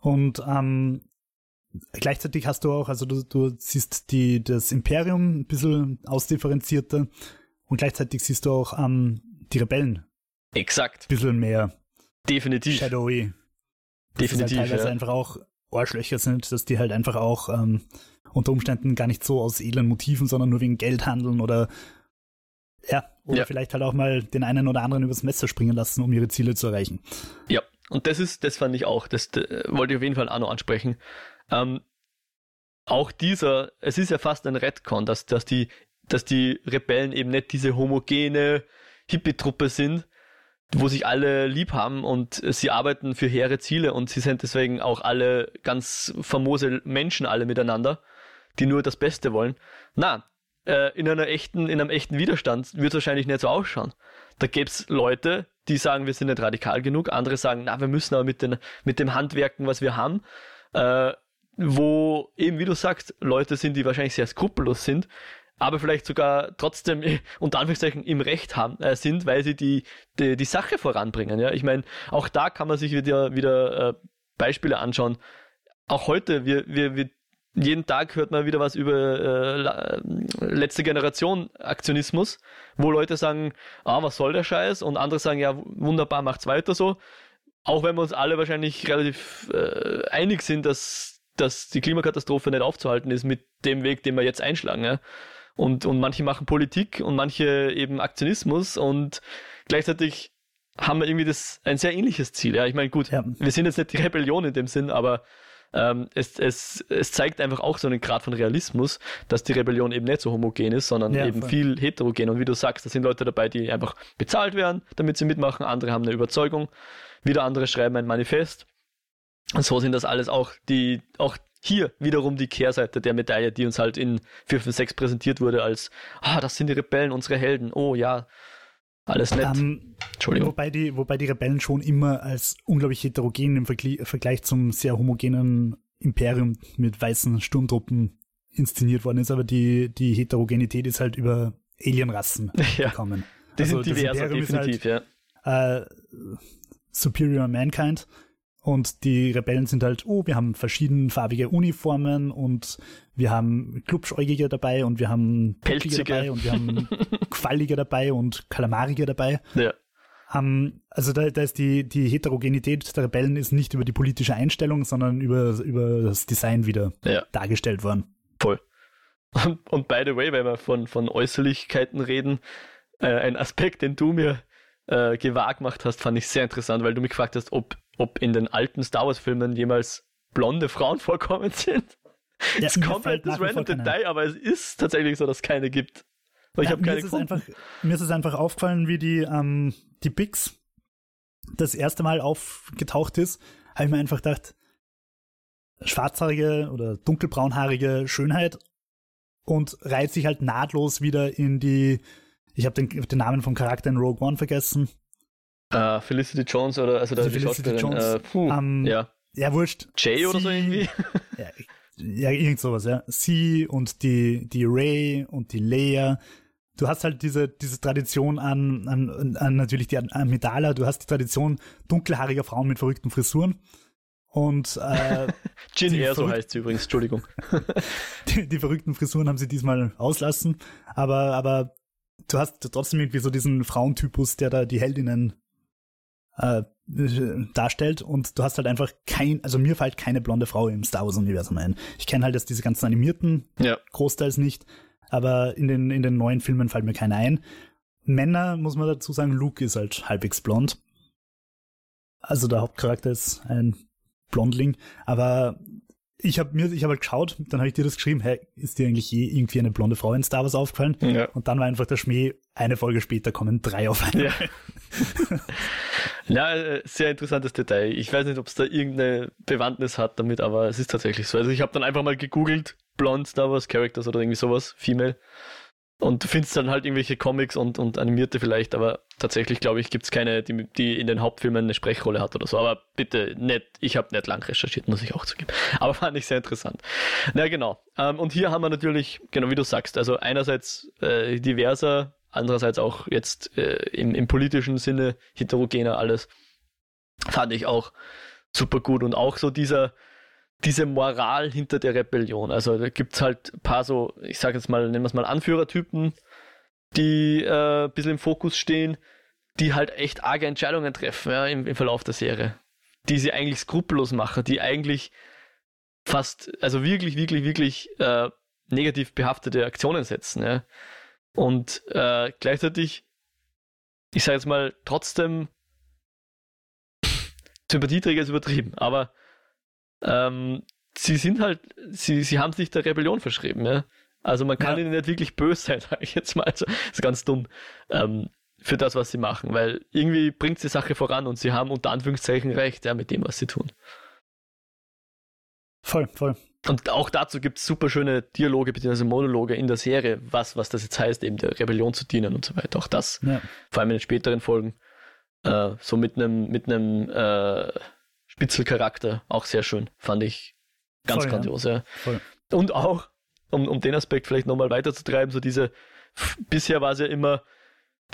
Und ähm, gleichzeitig hast du auch, also du, du siehst die, das Imperium ein bisschen ausdifferenzierter und gleichzeitig siehst du auch ähm, die Rebellen. Exakt. Ein bisschen mehr. Definitiv. Shadowy. Das Definitiv. Halt teilweise ja. einfach auch Arschlöcher sind, dass die halt einfach auch ähm, unter Umständen gar nicht so aus edlen Motiven, sondern nur wegen Geld handeln oder ja, oder ja. vielleicht halt auch mal den einen oder anderen übers Messer springen lassen, um ihre Ziele zu erreichen. Ja, und das ist, das fand ich auch, das, das wollte ich auf jeden Fall auch noch ansprechen. Ähm, auch dieser, es ist ja fast ein Redcon, dass, dass die, dass die Rebellen eben nicht diese homogene Hippie-Truppe sind, wo sich alle lieb haben und sie arbeiten für hehre Ziele und sie sind deswegen auch alle ganz famose Menschen alle miteinander, die nur das Beste wollen. Na, äh, in einer echten, in einem echten Widerstand wird es wahrscheinlich nicht so ausschauen. Da gäbe es Leute, die sagen, wir sind nicht radikal genug, andere sagen, na, wir müssen aber mit, den, mit dem Handwerken, was wir haben, äh, wo eben, wie du sagst, Leute sind, die wahrscheinlich sehr skrupellos sind, aber vielleicht sogar trotzdem unter Anführungszeichen im Recht haben, äh, sind, weil sie die, die, die Sache voranbringen. Ja? Ich meine, auch da kann man sich wieder, wieder äh, Beispiele anschauen. Auch heute, wir, wir, wir jeden Tag hört man wieder was über äh, letzte Generation Aktionismus, wo Leute sagen, ah, was soll der Scheiß? Und andere sagen, ja, wunderbar, macht's weiter so. auch wenn wir uns alle wahrscheinlich relativ äh, einig sind, dass, dass die Klimakatastrophe nicht aufzuhalten ist mit dem Weg, den wir jetzt einschlagen. Ja? Und, und manche machen Politik und manche eben Aktionismus und gleichzeitig haben wir irgendwie das ein sehr ähnliches Ziel. Ja, ich meine, gut, ja. wir sind jetzt nicht die Rebellion in dem Sinn, aber ähm, es, es, es zeigt einfach auch so einen Grad von Realismus, dass die Rebellion eben nicht so homogen ist, sondern ja, eben voll. viel heterogen. Und wie du sagst, da sind Leute dabei, die einfach bezahlt werden, damit sie mitmachen. Andere haben eine Überzeugung. Wieder andere schreiben ein Manifest. Und so sind das alles auch die, auch hier wiederum die Kehrseite der Medaille, die uns halt in 4, 5, 6 präsentiert wurde als, ah, das sind die Rebellen, unsere Helden. Oh ja, alles nett. Ähm, Entschuldigung. Wobei die, wobei die Rebellen schon immer als unglaublich heterogen im Vergleich, Vergleich zum sehr homogenen Imperium mit weißen Sturmtruppen inszeniert worden ist, aber die, die Heterogenität ist halt über Alienrassen ja. gekommen. Die also sind diverser, definitiv, halt, ja. Äh, Superior Mankind und die Rebellen sind halt, oh, wir haben verschiedenfarbige Uniformen und wir haben Klubschäugige dabei und wir haben Pelzige dabei und wir haben Quallige dabei und Kalamarige dabei. Ja. Um, also da, da ist die, die Heterogenität der Rebellen ist nicht über die politische Einstellung, sondern über, über das Design wieder ja. dargestellt worden. Voll. Und, und by the way, wenn wir von, von Äußerlichkeiten reden, äh, ein Aspekt, den du mir äh, gewagt gemacht hast, fand ich sehr interessant, weil du mich gefragt hast, ob ob in den alten Star Wars-Filmen jemals blonde Frauen vorkommen sind. Ja, das ist komplett das random Detail, aber es ist tatsächlich so, dass es keine gibt. Ja, ich mir, ist einfach, mir ist es einfach aufgefallen, wie die, ähm, die Bix das erste Mal aufgetaucht ist, habe ich mir einfach gedacht, schwarzhaarige oder dunkelbraunhaarige Schönheit und reiht sich halt nahtlos wieder in die, ich habe den, den Namen vom Charakter in Rogue One vergessen, Uh, Felicity Jones oder also, also die Felicity Jones, uh, puh, um, ja. Ja, wurscht. Jay oder so irgendwie? Ja, ja, irgend sowas, ja. Sie und die, die Ray und die Leia. Du hast halt diese, diese Tradition an, an, an natürlich die Amidala, du hast die Tradition dunkelhaariger Frauen mit verrückten Frisuren. Und äh, Jin Air, so heißt sie übrigens, Entschuldigung. die, die verrückten Frisuren haben sie diesmal auslassen, aber, aber du hast trotzdem irgendwie so diesen Frauentypus, der da die Heldinnen äh, darstellt und du hast halt einfach kein, also mir fällt keine blonde Frau im Star Wars Universum ein. Ich kenne halt jetzt diese ganzen animierten ja. großteils nicht, aber in den in den neuen Filmen fällt mir keine ein. Männer muss man dazu sagen, Luke ist halt halbwegs blond. Also der Hauptcharakter ist ein Blondling, aber ich habe mir, ich habe halt geschaut, dann habe ich dir das geschrieben, hey, ist dir eigentlich je irgendwie eine blonde Frau in Star Wars aufgefallen? Ja. Und dann war einfach der Schmäh, eine Folge später kommen drei auf einmal. Ja. ja, äh, sehr interessantes Detail. Ich weiß nicht, ob es da irgendeine Bewandtnis hat damit, aber es ist tatsächlich so. Also ich habe dann einfach mal gegoogelt, blond Star Wars Characters oder irgendwie sowas, Female. Und du findest dann halt irgendwelche Comics und, und animierte vielleicht, aber tatsächlich, glaube ich, gibt es keine, die, die in den Hauptfilmen eine Sprechrolle hat oder so. Aber bitte, nicht, ich habe nicht lang recherchiert, muss ich auch zugeben. Aber fand ich sehr interessant. Na genau. Ähm, und hier haben wir natürlich, genau wie du sagst, also einerseits äh, diverser, andererseits auch jetzt äh, im, im politischen Sinne heterogener alles. Fand ich auch super gut. Und auch so dieser, diese Moral hinter der Rebellion. Also da gibt's halt ein paar so, ich sage jetzt mal, nennen wir es mal Anführertypen, die äh, ein bisschen im Fokus stehen, die halt echt arge Entscheidungen treffen ja, im, im Verlauf der Serie. Die sie eigentlich skrupellos machen, die eigentlich fast, also wirklich, wirklich, wirklich äh, negativ behaftete Aktionen setzen. Ja. Und äh, gleichzeitig, ich sage jetzt mal, trotzdem Sympathieträger ist übertrieben, aber ähm, sie sind halt, sie, sie haben sich der Rebellion verschrieben, ja. Also man kann ja. ihnen nicht wirklich böse sein, sage ich jetzt mal. Also, das ist ganz dumm. Ähm, für das, was sie machen, weil irgendwie bringt die Sache voran und sie haben unter Anführungszeichen recht, ja, mit dem, was sie tun. Voll, voll. Und auch dazu gibt es super schöne Dialoge bzw. Monologe in der Serie, was, was das jetzt heißt, eben der Rebellion zu dienen und so weiter. Auch das, ja. vor allem in den späteren Folgen, äh, so mit einem mit einem äh, Spitzelcharakter, auch sehr schön, fand ich ganz Voll, grandios. Ja. Voll. Und auch, um, um den Aspekt vielleicht nochmal weiterzutreiben, so diese, bisher war es ja immer,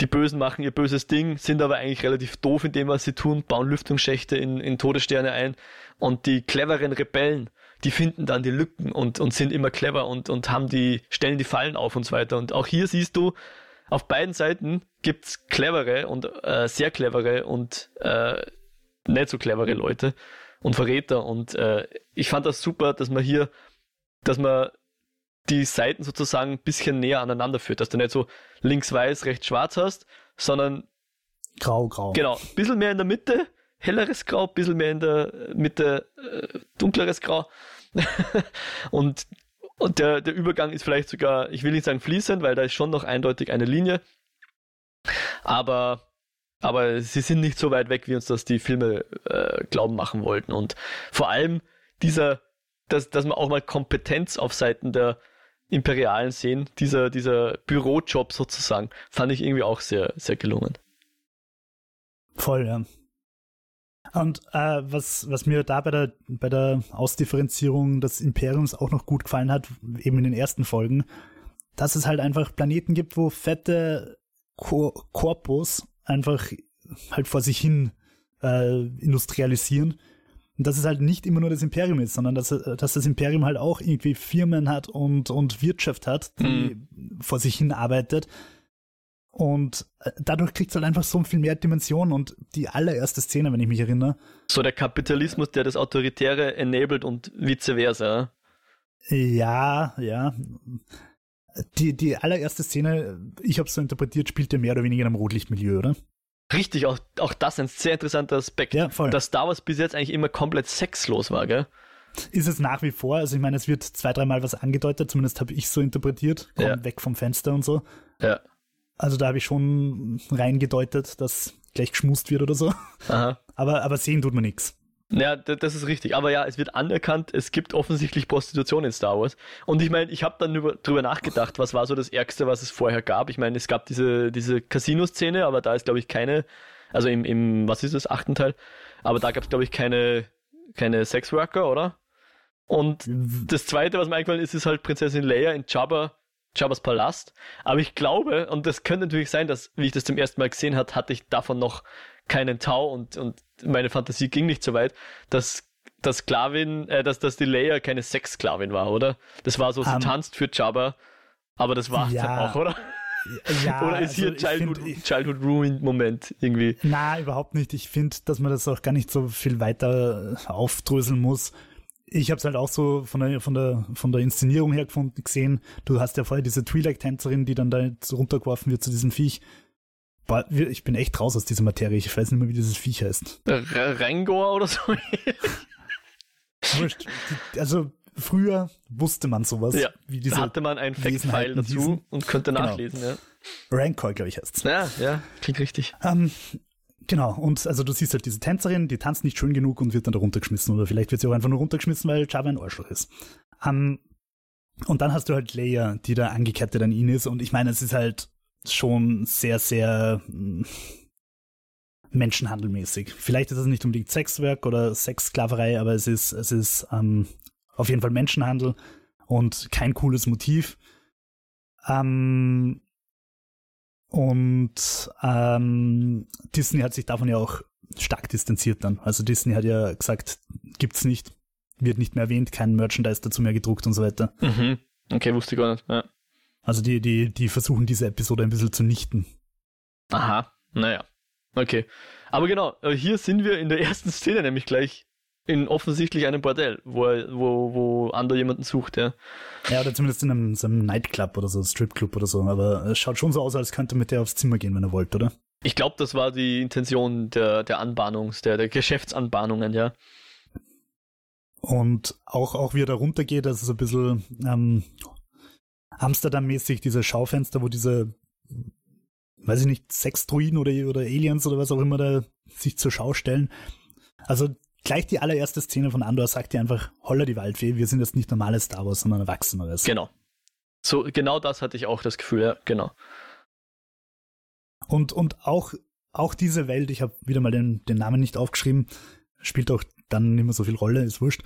die Bösen machen ihr böses Ding, sind aber eigentlich relativ doof in dem, was sie tun, bauen Lüftungsschächte in, in Todessterne ein und die cleveren Rebellen, die finden dann die Lücken und, und sind immer clever und, und haben die, stellen die Fallen auf und so weiter. Und auch hier siehst du, auf beiden Seiten gibt's clevere und äh, sehr clevere und äh, nicht so clevere Leute und Verräter. Und äh, ich fand das super, dass man hier, dass man die Seiten sozusagen ein bisschen näher aneinander führt, dass du nicht so links-weiß, rechts-schwarz hast, sondern grau, grau. Genau, ein bisschen mehr in der Mitte, helleres Grau, ein bisschen mehr in der Mitte, äh, dunkleres Grau. und und der, der Übergang ist vielleicht sogar, ich will nicht sagen fließend, weil da ist schon noch eindeutig eine Linie. Aber, aber sie sind nicht so weit weg, wie uns das die Filme äh, glauben machen wollten. Und vor allem dieser, dass, dass man auch mal Kompetenz auf Seiten der Imperialen sehen, dieser, dieser Bürojob sozusagen, fand ich irgendwie auch sehr, sehr gelungen. Voll, ja. Und äh, was, was mir da bei der, bei der Ausdifferenzierung des Imperiums auch noch gut gefallen hat, eben in den ersten Folgen, dass es halt einfach Planeten gibt, wo fette Kor Korpus einfach halt vor sich hin äh, industrialisieren. Und dass es halt nicht immer nur das Imperium ist, sondern dass, dass das Imperium halt auch irgendwie Firmen hat und, und Wirtschaft hat, die mhm. vor sich hin arbeitet und äh, dadurch kriegt es halt einfach so viel mehr Dimensionen und die allererste Szene, wenn ich mich erinnere. So der Kapitalismus, der das Autoritäre enabled und vice versa. Ja, ja. Die, die allererste Szene, ich habe es so interpretiert, spielt ja mehr oder weniger in einem Rotlichtmilieu, oder? Richtig, auch, auch das ein sehr interessanter Aspekt. Ja, voll. Dass Star Wars bis jetzt eigentlich immer komplett sexlos war, gell? Ist es nach wie vor, also ich meine, es wird zwei, dreimal was angedeutet, zumindest habe ich so interpretiert, komm ja. weg vom Fenster und so. Ja. Also da habe ich schon reingedeutet, dass gleich geschmust wird oder so. Aha. Aber, aber sehen tut man nichts. Ja, das ist richtig. Aber ja, es wird anerkannt, es gibt offensichtlich Prostitution in Star Wars. Und ich meine, ich habe dann über, drüber nachgedacht, was war so das Ärgste, was es vorher gab. Ich meine, es gab diese, diese Casino-Szene, aber da ist, glaube ich, keine, also im, im, was ist das, achten Teil, aber da gab es, glaube ich, keine, keine Sexworker, oder? Und das Zweite, was mir eingefallen ist, ist halt Prinzessin Leia in Jabba Jabba's Palast. Aber ich glaube, und das könnte natürlich sein, dass, wie ich das zum ersten Mal gesehen habe, hatte ich davon noch keinen Tau und, und meine Fantasie ging nicht so weit, dass dass Sklavin, äh, dass, dass die Leia keine Sexsklavin war, oder? Das war so, sie um, ähm, tanzt für Jabba, aber das war's ja, dann auch, oder? Ja, oder ist hier also Childhood, find, Childhood Ruined Moment irgendwie? Na, überhaupt nicht. Ich finde, dass man das auch gar nicht so viel weiter aufdröseln muss ich habe es halt auch so von der, von, der, von der Inszenierung her gefunden, gesehen. Du hast ja vorher diese Twi'lek-Tänzerin, die dann da jetzt runtergeworfen wird zu diesem Viech. Ich bin echt raus aus dieser Materie. Ich weiß nicht mehr, wie dieses Viech heißt. Rengor oder so? Wurscht. Also früher wusste man sowas. Ja, wie diese da hatte man einen Fact-File dazu und könnte genau. nachlesen. Genau. Ja. Rancor, glaube ich, heißt Ja, ja, klingt richtig. Ähm, Genau, und also du siehst halt diese Tänzerin, die tanzt nicht schön genug und wird dann da runtergeschmissen. Oder vielleicht wird sie auch einfach nur runtergeschmissen, weil Java ein Arschloch ist. Um, und dann hast du halt Leia, die da angekettet an ihn ist. Und ich meine, es ist halt schon sehr, sehr hm, menschenhandelmäßig. Vielleicht ist es nicht unbedingt Sexwerk oder Sexsklaverei, aber es ist, es ist ähm, auf jeden Fall Menschenhandel und kein cooles Motiv. Ähm, und ähm, Disney hat sich davon ja auch stark distanziert dann. Also Disney hat ja gesagt, gibt's nicht, wird nicht mehr erwähnt, kein Merchandise dazu mehr gedruckt und so weiter. Mhm. Okay, wusste ich gar nicht. Ja. Also die, die, die versuchen diese Episode ein bisschen zu nichten. Aha, naja. Okay. Aber genau, äh, hier sind wir in der ersten Szene nämlich gleich in offensichtlich einem Bordell, wo, wo, wo Andor jemanden sucht, ja. Ja, oder zumindest in einem, so einem Nightclub oder so, Stripclub oder so. Aber es schaut schon so aus, als könnte mit der aufs Zimmer gehen, wenn er wollte, oder? Ich glaube, das war die Intention der, der Anbahnungs-, der, der Geschäftsanbahnungen, ja. Und auch, auch wie er da runtergeht, das ist ein bisschen ähm, Amsterdam-mäßig, diese Schaufenster, wo diese, weiß ich nicht, Sexdruiden oder, oder Aliens oder was auch immer da sich zur Schau stellen. Also gleich die allererste Szene von Andor sagt dir einfach, holla die Waldfee, wir sind jetzt nicht normales Star Wars, sondern Erwachseneres. Genau. So, genau das hatte ich auch das Gefühl, ja, genau. Und, und auch, auch diese Welt, ich habe wieder mal den, den Namen nicht aufgeschrieben, spielt auch dann nicht mehr so viel Rolle, ist wurscht.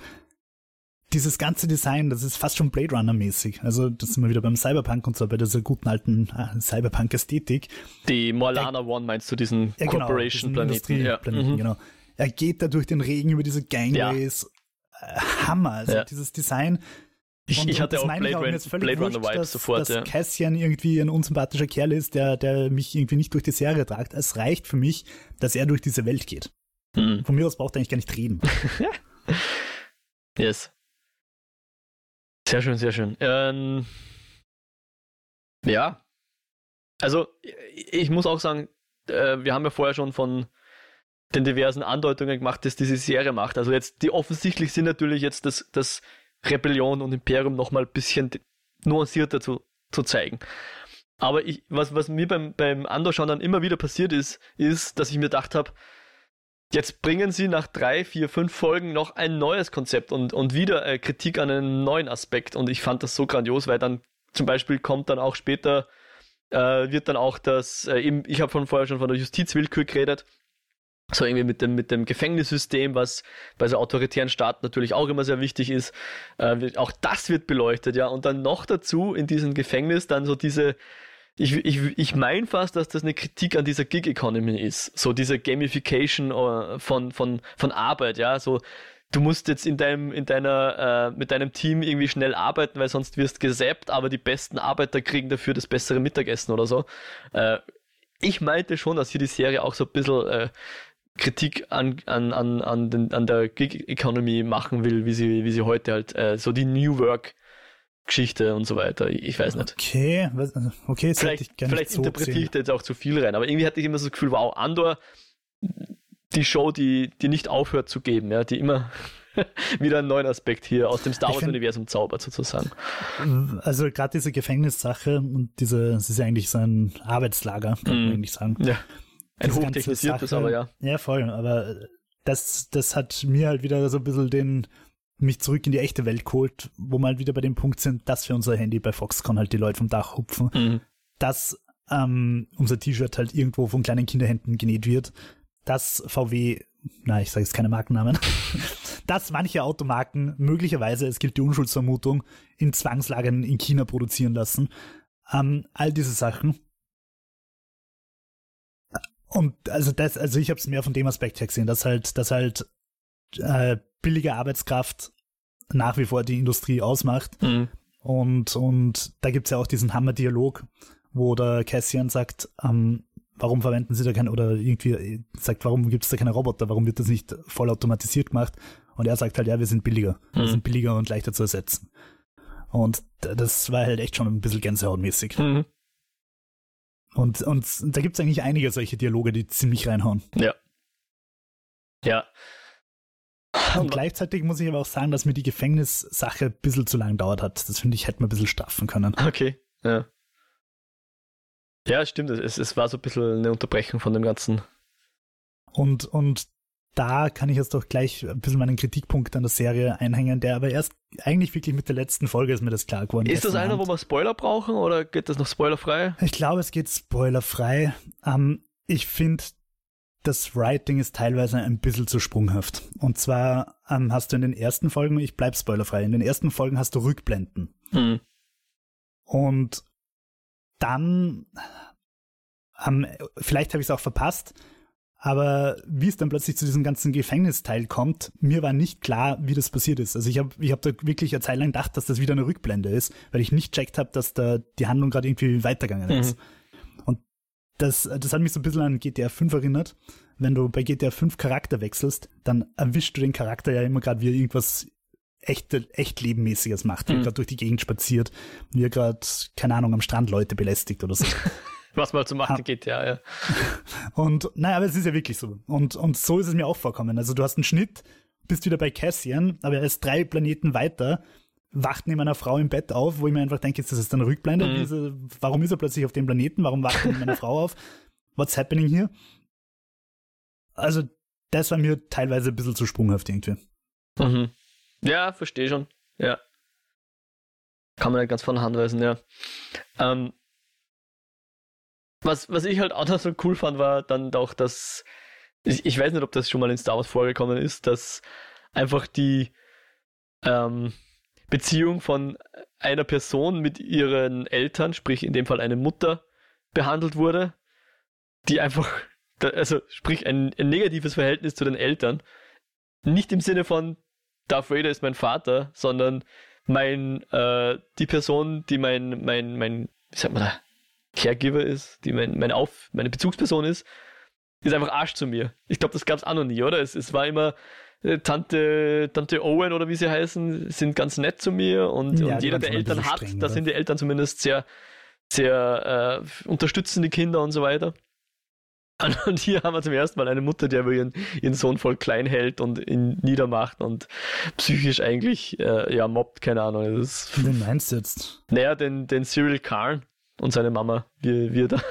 Dieses ganze Design, das ist fast schon Blade Runner-mäßig. Also, das sind wir wieder beim Cyberpunk und so, bei dieser guten alten ah, Cyberpunk-Ästhetik. Die Morlana One meinst du, diesen ja, genau, Corporation-Planeten? Ja. Mhm. genau. Er geht da durch den Regen über diese Gangways. Ja. Äh, Hammer. Also ja. dieses Design. Ich, ich hatte auch Blade, Run, Blade Runner Vibes dass, sofort. Dass ja. Cassian irgendwie ein unsympathischer Kerl ist, der, der mich irgendwie nicht durch die Serie tragt. Es reicht für mich, dass er durch diese Welt geht. Hm. Von mir aus braucht er eigentlich gar nicht reden. yes. Sehr schön, sehr schön. Ähm, ja. Also, ich muss auch sagen, äh, wir haben ja vorher schon von den diversen Andeutungen gemacht, dass diese Serie macht. Also jetzt, die offensichtlich sind natürlich jetzt das, das Rebellion und Imperium nochmal ein bisschen nuancierter zu, zu zeigen. Aber ich, was, was mir beim, beim Andor dann immer wieder passiert ist, ist, dass ich mir gedacht habe, jetzt bringen sie nach drei, vier, fünf Folgen noch ein neues Konzept und, und wieder äh, Kritik an einem neuen Aspekt. Und ich fand das so grandios, weil dann zum Beispiel kommt dann auch später, äh, wird dann auch das, äh, eben, ich habe von vorher schon von der Justizwillkür geredet, so irgendwie mit dem, mit dem Gefängnissystem, was bei so autoritären Staaten natürlich auch immer sehr wichtig ist. Äh, auch das wird beleuchtet, ja. Und dann noch dazu in diesem Gefängnis dann so diese, ich, ich, ich meine fast, dass das eine Kritik an dieser Gig Economy ist. So diese Gamification äh, von, von, von Arbeit, ja. So, du musst jetzt in deinem, in deiner, äh, mit deinem Team irgendwie schnell arbeiten, weil sonst wirst gesappt, aber die besten Arbeiter kriegen dafür das bessere Mittagessen oder so. Äh, ich meinte schon, dass hier die Serie auch so ein bisschen äh, Kritik an, an, an, an, den, an der Gig Economy machen will, wie sie, wie sie heute halt äh, so die New Work Geschichte und so weiter. Ich weiß nicht. Okay, okay, vielleicht, vielleicht so interpretiere ich da jetzt auch zu viel rein, aber irgendwie hatte ich immer so das Gefühl, wow, Andor, die Show, die, die nicht aufhört zu geben, ja, die immer wieder einen neuen Aspekt hier aus dem Star Wars-Universum zaubert, sozusagen. Also gerade diese Gefängnissache und diese, es ist ja eigentlich so ein Arbeitslager, kann man mm. eigentlich sagen. Ja. Ein hochtechnisiertes, aber ja. Ja, voll. Aber das, das hat mir halt wieder so ein bisschen den, mich zurück in die echte Welt geholt, wo wir halt wieder bei dem Punkt sind, dass wir unser Handy bei Foxconn halt die Leute vom Dach hupfen, mhm. dass ähm, unser T-Shirt halt irgendwo von kleinen Kinderhänden genäht wird, dass VW, na, ich sage jetzt keine Markennamen, dass manche Automarken möglicherweise, es gilt die Unschuldsvermutung, in Zwangslagern in China produzieren lassen. Ähm, all diese Sachen und also das, also ich habe es mehr von dem Aspekt her gesehen, dass halt, dass halt äh, billige Arbeitskraft nach wie vor die Industrie ausmacht. Mhm. Und, und da gibt's ja auch diesen Hammer-Dialog, wo der Cassian sagt, ähm, warum verwenden sie da keine, oder irgendwie sagt, warum gibt's da keine Roboter, warum wird das nicht voll automatisiert gemacht? Und er sagt halt, ja, wir sind billiger. Mhm. Wir sind billiger und leichter zu ersetzen. Und das war halt echt schon ein bisschen gänsehautmäßig. Mhm. Und, und da gibt es eigentlich einige solche Dialoge, die ziemlich reinhauen. Ja. Ja. Und gleichzeitig muss ich aber auch sagen, dass mir die Gefängnissache ein bisschen zu lang dauert hat. Das finde ich, hätte man ein bisschen straffen können. Okay, ja. Ja, stimmt. Es, es war so ein bisschen eine Unterbrechung von dem Ganzen. Und, und da kann ich jetzt doch gleich ein bisschen meinen Kritikpunkt an der Serie einhängen, der aber erst eigentlich wirklich mit der letzten Folge ist mir das klar geworden. Ist das einer, wo wir Spoiler brauchen oder geht das noch spoilerfrei? Ich glaube, es geht spoilerfrei. Ähm, ich finde, das Writing ist teilweise ein bisschen zu sprunghaft. Und zwar ähm, hast du in den ersten Folgen, ich bleib spoilerfrei, in den ersten Folgen hast du Rückblenden. Hm. Und dann, ähm, vielleicht habe ich es auch verpasst, aber wie es dann plötzlich zu diesem ganzen Gefängnisteil kommt, mir war nicht klar, wie das passiert ist. Also ich habe ich hab da wirklich eine Zeit lang gedacht, dass das wieder eine Rückblende ist, weil ich nicht checkt habe, dass da die Handlung gerade irgendwie weitergegangen ist. Mhm. Und das, das hat mich so ein bisschen an GTA 5 erinnert. Wenn du bei GTA 5 Charakter wechselst, dann erwischst du den Charakter ja immer gerade, wie er irgendwas echt, echt Lebenmäßiges macht, wie er mhm. gerade durch die Gegend spaziert, wie er gerade, keine Ahnung, am Strand Leute belästigt oder so. was man zu machen ha. geht, ja, ja. Und naja, aber es ist ja wirklich so. Und, und so ist es mir auch vorkommen. Also du hast einen Schnitt, bist wieder bei Cassian, aber er ist drei Planeten weiter, wacht neben einer Frau im Bett auf, wo ich mir einfach denke, ist das jetzt eine Rückblende? Mhm. Diese, warum ist er plötzlich auf dem Planeten? Warum wacht er neben einer Frau auf? What's happening here? Also, das war mir teilweise ein bisschen zu sprunghaft irgendwie. Mhm. Ja, verstehe schon. Ja. Kann man nicht ganz von Hand weisen, ja. Ähm, was, was ich halt auch noch so cool fand, war dann doch, dass ich, ich weiß nicht, ob das schon mal in Star Wars vorgekommen ist, dass einfach die ähm, Beziehung von einer Person mit ihren Eltern, sprich in dem Fall eine Mutter, behandelt wurde, die einfach, also sprich ein, ein negatives Verhältnis zu den Eltern, nicht im Sinne von Darth Vader ist mein Vater, sondern mein, äh, die Person, die mein, mein, mein, wie sagt man da, Caregiver ist, die mein, mein Auf, meine Bezugsperson ist, ist einfach Arsch zu mir. Ich glaube, das gab es auch noch nie, oder? Es, es war immer äh, Tante, Tante Owen oder wie sie heißen, sind ganz nett zu mir und, Ja, und jeder, der Eltern hat, streng, da sind die Eltern zumindest sehr, sehr äh, unterstützen die Kinder und so weiter. Und, hier haben wir zum ersten Mal eine Mutter, die aber ihren, ihren Sohn voll klein hält und ihn niedermacht und psychisch eigentlich äh, ja mobbt, keine Ahnung. Das Wen meinst du jetzt? naja, den, den Cyril Karn und seine Mama, wie, wie er da.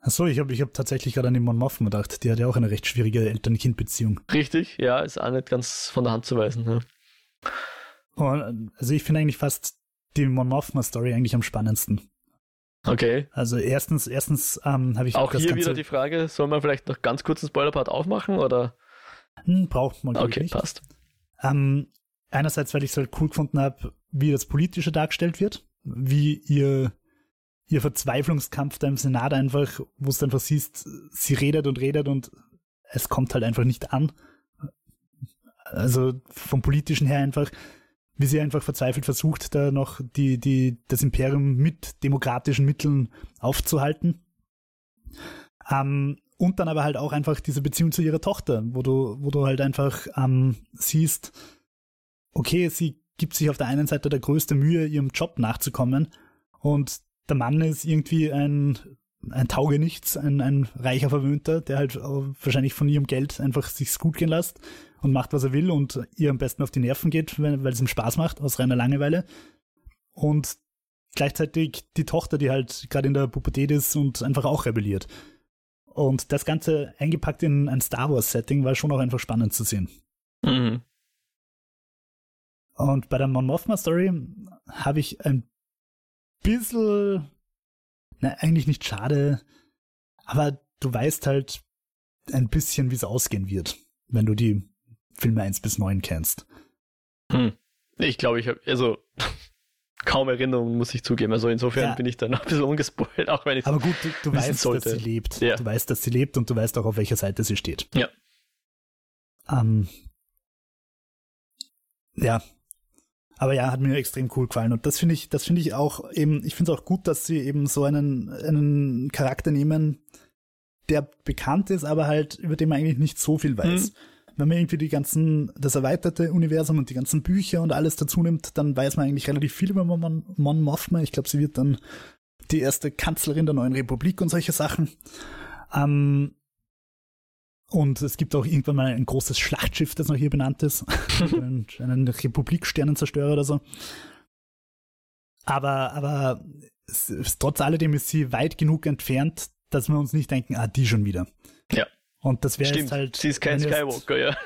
Achso, ich habe ich hab tatsächlich gerade an die Mon Mothma gedacht. Die hat ja auch eine recht schwierige Eltern-Kind-Beziehung. Richtig, ja, ist auch nicht ganz von der Hand zu weisen. Ja. Und, Also ich finde eigentlich fast die Mon Mothma-Story eigentlich am spannendsten. Okay. Also erstens, erstens ähm, habe ich Auch das hier wieder die Frage, soll man vielleicht noch ganz kurz einen Spoiler-Part aufmachen oder? Hm, braucht man Okay, nicht. passt. Ähm, einerseits, weil ich es halt cool gefunden habe, wie das Politische dargestellt wird, wie ihr, ihr Verzweiflungskampf da im Senat einfach, wo es einfach siehst, sie redet und redet und es kommt halt einfach nicht an. Also vom Politischen her einfach, wie sie einfach verzweifelt versucht, da noch die, die, das Imperium mit demokratischen Mitteln aufzuhalten. Ähm, und dann aber halt auch einfach diese Beziehung zu ihrer Tochter, wo du, wo du halt einfach ähm, siehst, okay, sie gibt sich auf der einen Seite der größte Mühe, ihrem Job nachzukommen und der Mann ist irgendwie ein, ein Taugenichts, ein, ein reicher Verwöhnter, der halt auch wahrscheinlich von ihrem Geld einfach sich's gut gehen lässt und macht, was er will und ihr am besten auf die Nerven geht, weil weil es ihm Spaß macht, aus reiner Langeweile. Und gleichzeitig die Tochter, die halt gerade in der Pubertät ist und einfach auch rebelliert. Und das Ganze eingepackt in ein Star Wars-Setting war schon auch einfach spannend zu sehen. Mhm. Und bei der Mon Mothma Story habe ich ein bisschen, na, eigentlich nicht schade, aber du weißt halt ein bisschen, wie es ausgehen wird, wenn du die Filme 1 bis 9 kennst. Hm. Ich glaube, ich habe, also kaum Erinnerungen, muss ich zugeben. Also insofern Ja. bin ich da noch ein bisschen ungespoilt, auch wenn ich Aber gut, du, du weißt, sollte. dass sie lebt. Ja. Du weißt, dass sie lebt und du weißt auch, auf welcher Seite sie steht. Ja. Ähm, ja. Aber ja, hat mir extrem cool gefallen. Und das finde ich, das finde ich auch eben, ich finde es auch gut, dass sie eben so einen, einen Charakter nehmen, der bekannt ist, aber halt, über den man eigentlich nicht so viel weiß. Mhm. Wenn man irgendwie die ganzen, das erweiterte Universum und die ganzen Bücher und alles dazu nimmt, dann weiß man eigentlich relativ viel über Mon, Mon Mothma. Ich glaube, sie wird dann die erste Kanzlerin der neuen Republik und solche Sachen. Ähm, und es gibt auch irgendwann mal ein großes Schlachtschiff, das noch hier benannt ist. einen, Republik-Sternenzerstörer oder so. Aber, aber es, es, trotz alledem ist sie weit genug entfernt, dass wir uns nicht denken, ah, die schon wieder. Ja. Und das wäre Stimmt, jetzt halt. sie ist kein wenn jetzt- Skywalker, ja.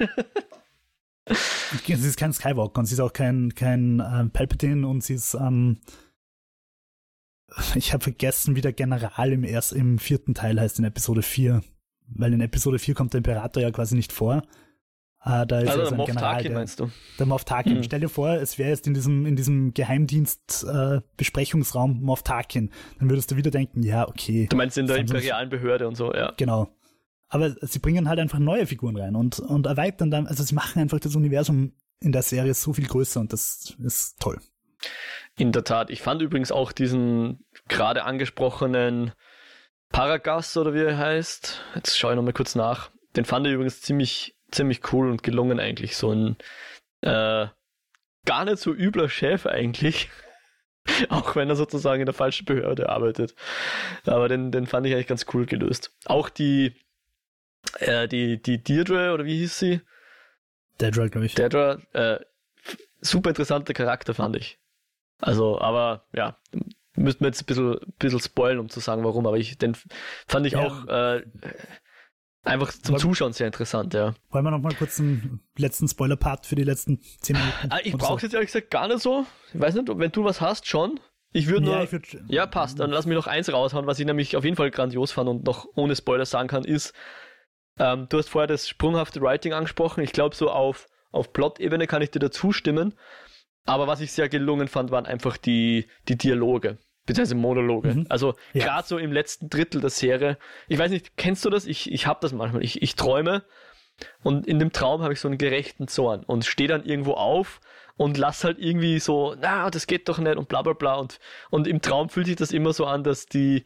Sie ist kein Skywalker und sie ist auch kein, kein ähm, Palpatine und sie ist, ähm, ich habe vergessen, wie der General im, erst, im vierten Teil heißt, in Episode 4. Weil in Episode 4 kommt der Imperator ja quasi nicht vor. Äh, da ist Also ja so ein Moff General, Tarkin der, meinst du? der Moff Tarkin. Mhm. Stell dir vor, es wäre jetzt in diesem, in diesem Geheimdienst-Besprechungsraum Moff Tarkin. Dann würdest du wieder denken, ja, okay, Du meinst in der imperialen Behörde und so, ja. Genau. Aber sie bringen halt einfach neue Figuren rein und, und erweitern dann, also sie machen einfach das Universum in der Serie so viel größer und das ist toll. In der Tat. Ich fand übrigens auch diesen gerade angesprochenen Paragas oder wie er heißt. Jetzt schaue ich nochmal kurz nach. Den fand ich übrigens ziemlich, ziemlich cool und gelungen eigentlich. So ein äh, gar nicht so übler Chef eigentlich. auch wenn er sozusagen in der falschen Behörde arbeitet. Aber den, den fand ich eigentlich ganz cool gelöst. Auch die, äh, die, die Deirdre, oder wie hieß sie? Dedra, glaube ich. Dedra, äh, super interessanter Charakter, fand ich. Also, aber ja, müssten wir jetzt ein bisschen, bisschen spoilen, um zu sagen, warum, aber ich, den fand ich Ja. auch äh, einfach zum Aber- Zuschauen sehr interessant, ja. Wollen wir noch mal kurz einen letzten Spoiler-Part für die letzten 10 Minuten? Ah, ich brauche so? jetzt ehrlich gesagt gar nicht so. Ich weiß nicht, wenn du was hast, schon. Ich würde nur. Ja, würd, Ja, passt. Dann lass mich noch eins raushauen, was ich nämlich auf jeden Fall grandios fand und noch ohne Spoiler sagen kann, ist, ähm, du hast vorher das sprunghafte Writing angesprochen. Ich glaube, so auf, auf Plot-Ebene kann ich dir dazu stimmen. Aber was ich sehr gelungen fand, waren einfach die, die Dialoge, beziehungsweise Monologe. Mhm. Also Ja. gerade so im letzten Drittel der Serie. Ich weiß nicht, kennst du das? Ich, ich habe das manchmal. Ich, ich träume und in dem Traum habe ich so einen gerechten Zorn und stehe dann irgendwo auf und lass halt irgendwie so, na, das geht doch nicht und bla bla bla. Und, und im Traum fühlt sich das immer so an, dass die,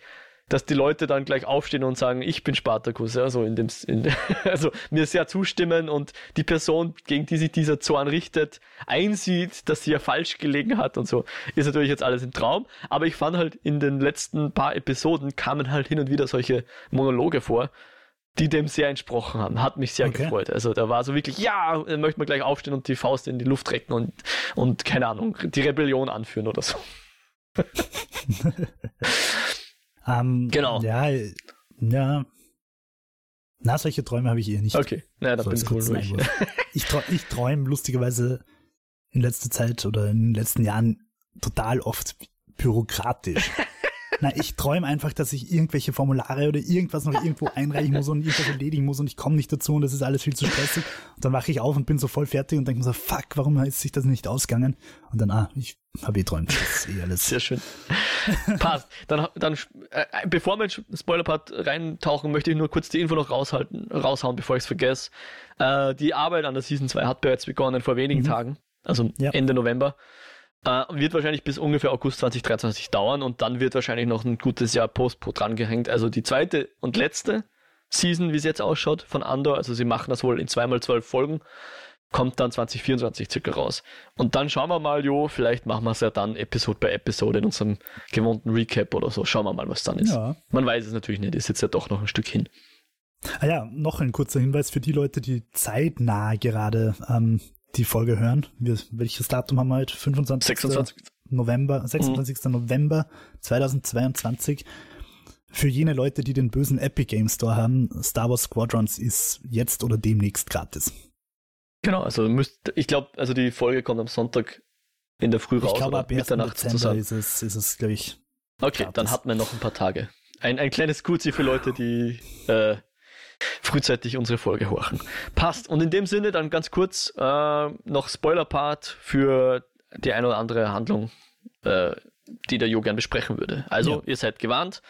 dass die Leute dann gleich aufstehen und sagen, ich bin Spartacus, ja, so in dem, in, also mir sehr zustimmen und die Person, gegen die sich dieser Zorn richtet, einsieht, dass sie ja falsch gelegen hat und so, ist natürlich jetzt alles im Traum. Aber ich fand halt in den letzten paar Episoden kamen halt hin und wieder solche Monologe vor, die dem sehr entsprochen haben. Hat mich sehr okay. gefreut. Also da war so wirklich, ja, möchte man gleich aufstehen und die Faust in die Luft recken und, und keine Ahnung, die Rebellion anführen oder so. ähm, genau. Ja, ja. Na, solche Träume habe ich eher nicht. Okay, naja, da so, bin ich cool durch. Ich, träume, ich träume lustigerweise in letzter Zeit oder in den letzten Jahren total oft bürokratisch. Na, ich träume einfach, dass ich irgendwelche Formulare oder irgendwas noch irgendwo einreichen muss und irgendwas erledigen muss und ich komme nicht dazu und das ist alles viel zu stressig. Und dann wache ich auf und bin so voll fertig und denke mir so, fuck, warum ist sich das nicht ausgegangen? Und dann, ah, ich habe eh träumt. Das ist eh alles. Sehr schön. Passt. Dann, dann äh, bevor wir in Spoiler-Part reintauchen, möchte ich nur kurz die Info noch raushalten, raushauen, bevor ich es vergesse. Äh, die Arbeit an der Season 2 hat bereits begonnen vor wenigen mhm. Tagen, also ja. Ende November. Äh, wird wahrscheinlich bis ungefähr August 2023 dauern und dann wird wahrscheinlich noch ein gutes Jahr Post-Pro dran gehängt. Also die zweite und letzte Season, wie es jetzt ausschaut, von Andor, also sie machen das wohl in zweimal zwölf Folgen, kommt dann 2024 circa raus. Und dann schauen wir mal, jo, vielleicht machen wir es ja dann Episode bei Episode in unserem gewohnten Recap oder so. Schauen wir mal, was dann ist. Ja. Man weiß es natürlich nicht, ist jetzt ja doch noch ein Stück hin. Ah ja, noch ein kurzer Hinweis für die Leute, die zeitnah gerade ähm, die Folge hören. Wir, welches Datum haben wir heute? 25. 26. November, 26. Mhm. November 2022. Für jene Leute, die den bösen Epic Game Store haben, Star Wars Squadrons ist jetzt oder demnächst gratis. Genau, also müsst, ich glaube, also die Folge kommt am Sonntag in der Früh raus. Ich glaube, ab 1. Dezember ist es, ist es, glaube ich. Okay, gratis. dann hat man noch ein paar Tage. Ein, ein kleines Kurzi für Leute, die äh, frühzeitig unsere Folge horchen. Passt. Und in dem Sinne dann ganz kurz äh, noch Spoiler-Part für die eine oder andere Handlung, äh, die der Jo gern besprechen würde. Also, ja. ihr seid gewarnt.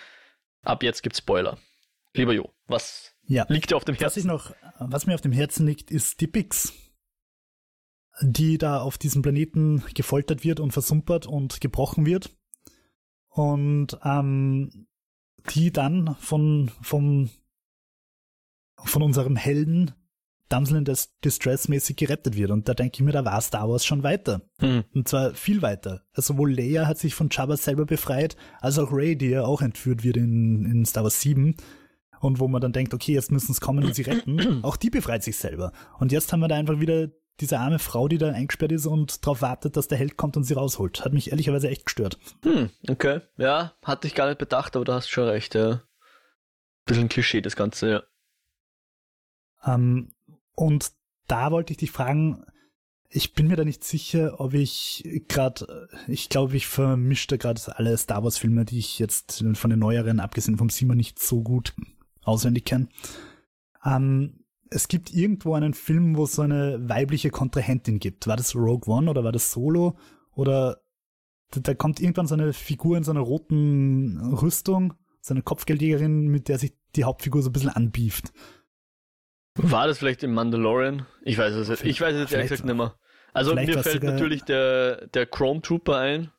Ab jetzt gibt's Spoiler. Lieber Jo, was ja. liegt dir auf dem Herzen? Was, ich noch, was mir auf dem Herzen liegt, ist die Pix, die da auf diesem Planeten gefoltert wird und versumpert und gebrochen wird. Und ähm, die dann von, vom von unserem Helden Damsel in Distress mäßig gerettet wird. Und da denke ich mir, da war Star Wars schon weiter. Hm. Und zwar viel weiter. Also sowohl Leia hat sich von Jabba selber befreit, als auch Rey, die ja auch entführt wird in, in Star Wars 7. Und wo man dann denkt, okay, jetzt müssen es kommen und sie retten. auch die befreit sich selber. Und jetzt haben wir da einfach wieder diese arme Frau, die da eingesperrt ist und darauf wartet, dass der Held kommt und sie rausholt. Hat mich ehrlicherweise echt gestört. Hm, okay. Ja, hatte ich gar nicht bedacht, aber du hast schon recht, ja. Bisschen Klischee, das Ganze, ja. Ähm, und da wollte ich dich fragen, ich bin mir da nicht sicher, ob ich gerade, ich glaube, ich vermischte gerade alle Star Wars Filme, die ich jetzt von den neueren, abgesehen vom Sima, nicht so gut auswendig kenne. Ähm, es gibt irgendwo einen Film, wo es so eine weibliche Kontrahentin gibt. War das Rogue One oder war das Solo? Oder da kommt irgendwann so eine Figur in so einer roten Rüstung, so eine Kopfgeldjägerin, mit der sich die Hauptfigur so ein bisschen anbieft. War das vielleicht im Mandalorian? Ich weiß es jetzt. Ich weiß es jetzt ehrlich gesagt nicht mehr. Also mir fällt natürlich der, der Chrome Trooper ein.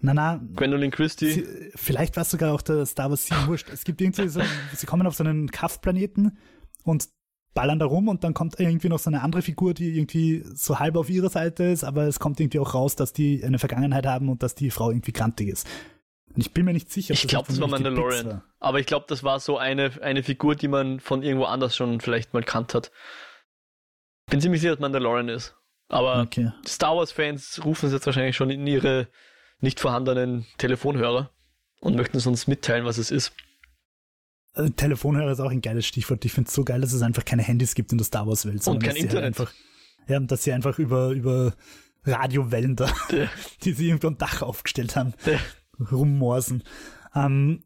Na, na. Gwendolyn Christie. Sie, vielleicht war es sogar auch der Star Wars 7 wurscht. Es gibt irgendwie so, sie kommen auf so einen Kaff-Planeten und ballern da rum und dann kommt irgendwie noch so eine andere Figur, die irgendwie so halb auf ihrer Seite ist, aber es kommt irgendwie auch raus, dass die eine Vergangenheit haben und dass die Frau irgendwie krantig ist. Ich bin mir nicht sicher. Ich glaube, das war Mandalorian. War. Aber ich glaube, das war so eine, eine Figur, die man von irgendwo anders schon vielleicht mal kannt hat. Bin ziemlich sicher, dass Mandalorian ist. Aber okay. Star Wars-Fans rufen es jetzt wahrscheinlich schon in ihre nicht vorhandenen Telefonhörer und möchten es uns mitteilen, was es ist. Also, Telefonhörer ist auch ein geiles Stichwort. Ich finde es so geil, dass es einfach keine Handys gibt in der Star Wars-Welt. Und kein halt Internet. Halt einfach, ja, dass sie einfach über, über Radiowellen da, ja. die sie irgendwo am Dach aufgestellt haben, ja rummorsen. Ähm,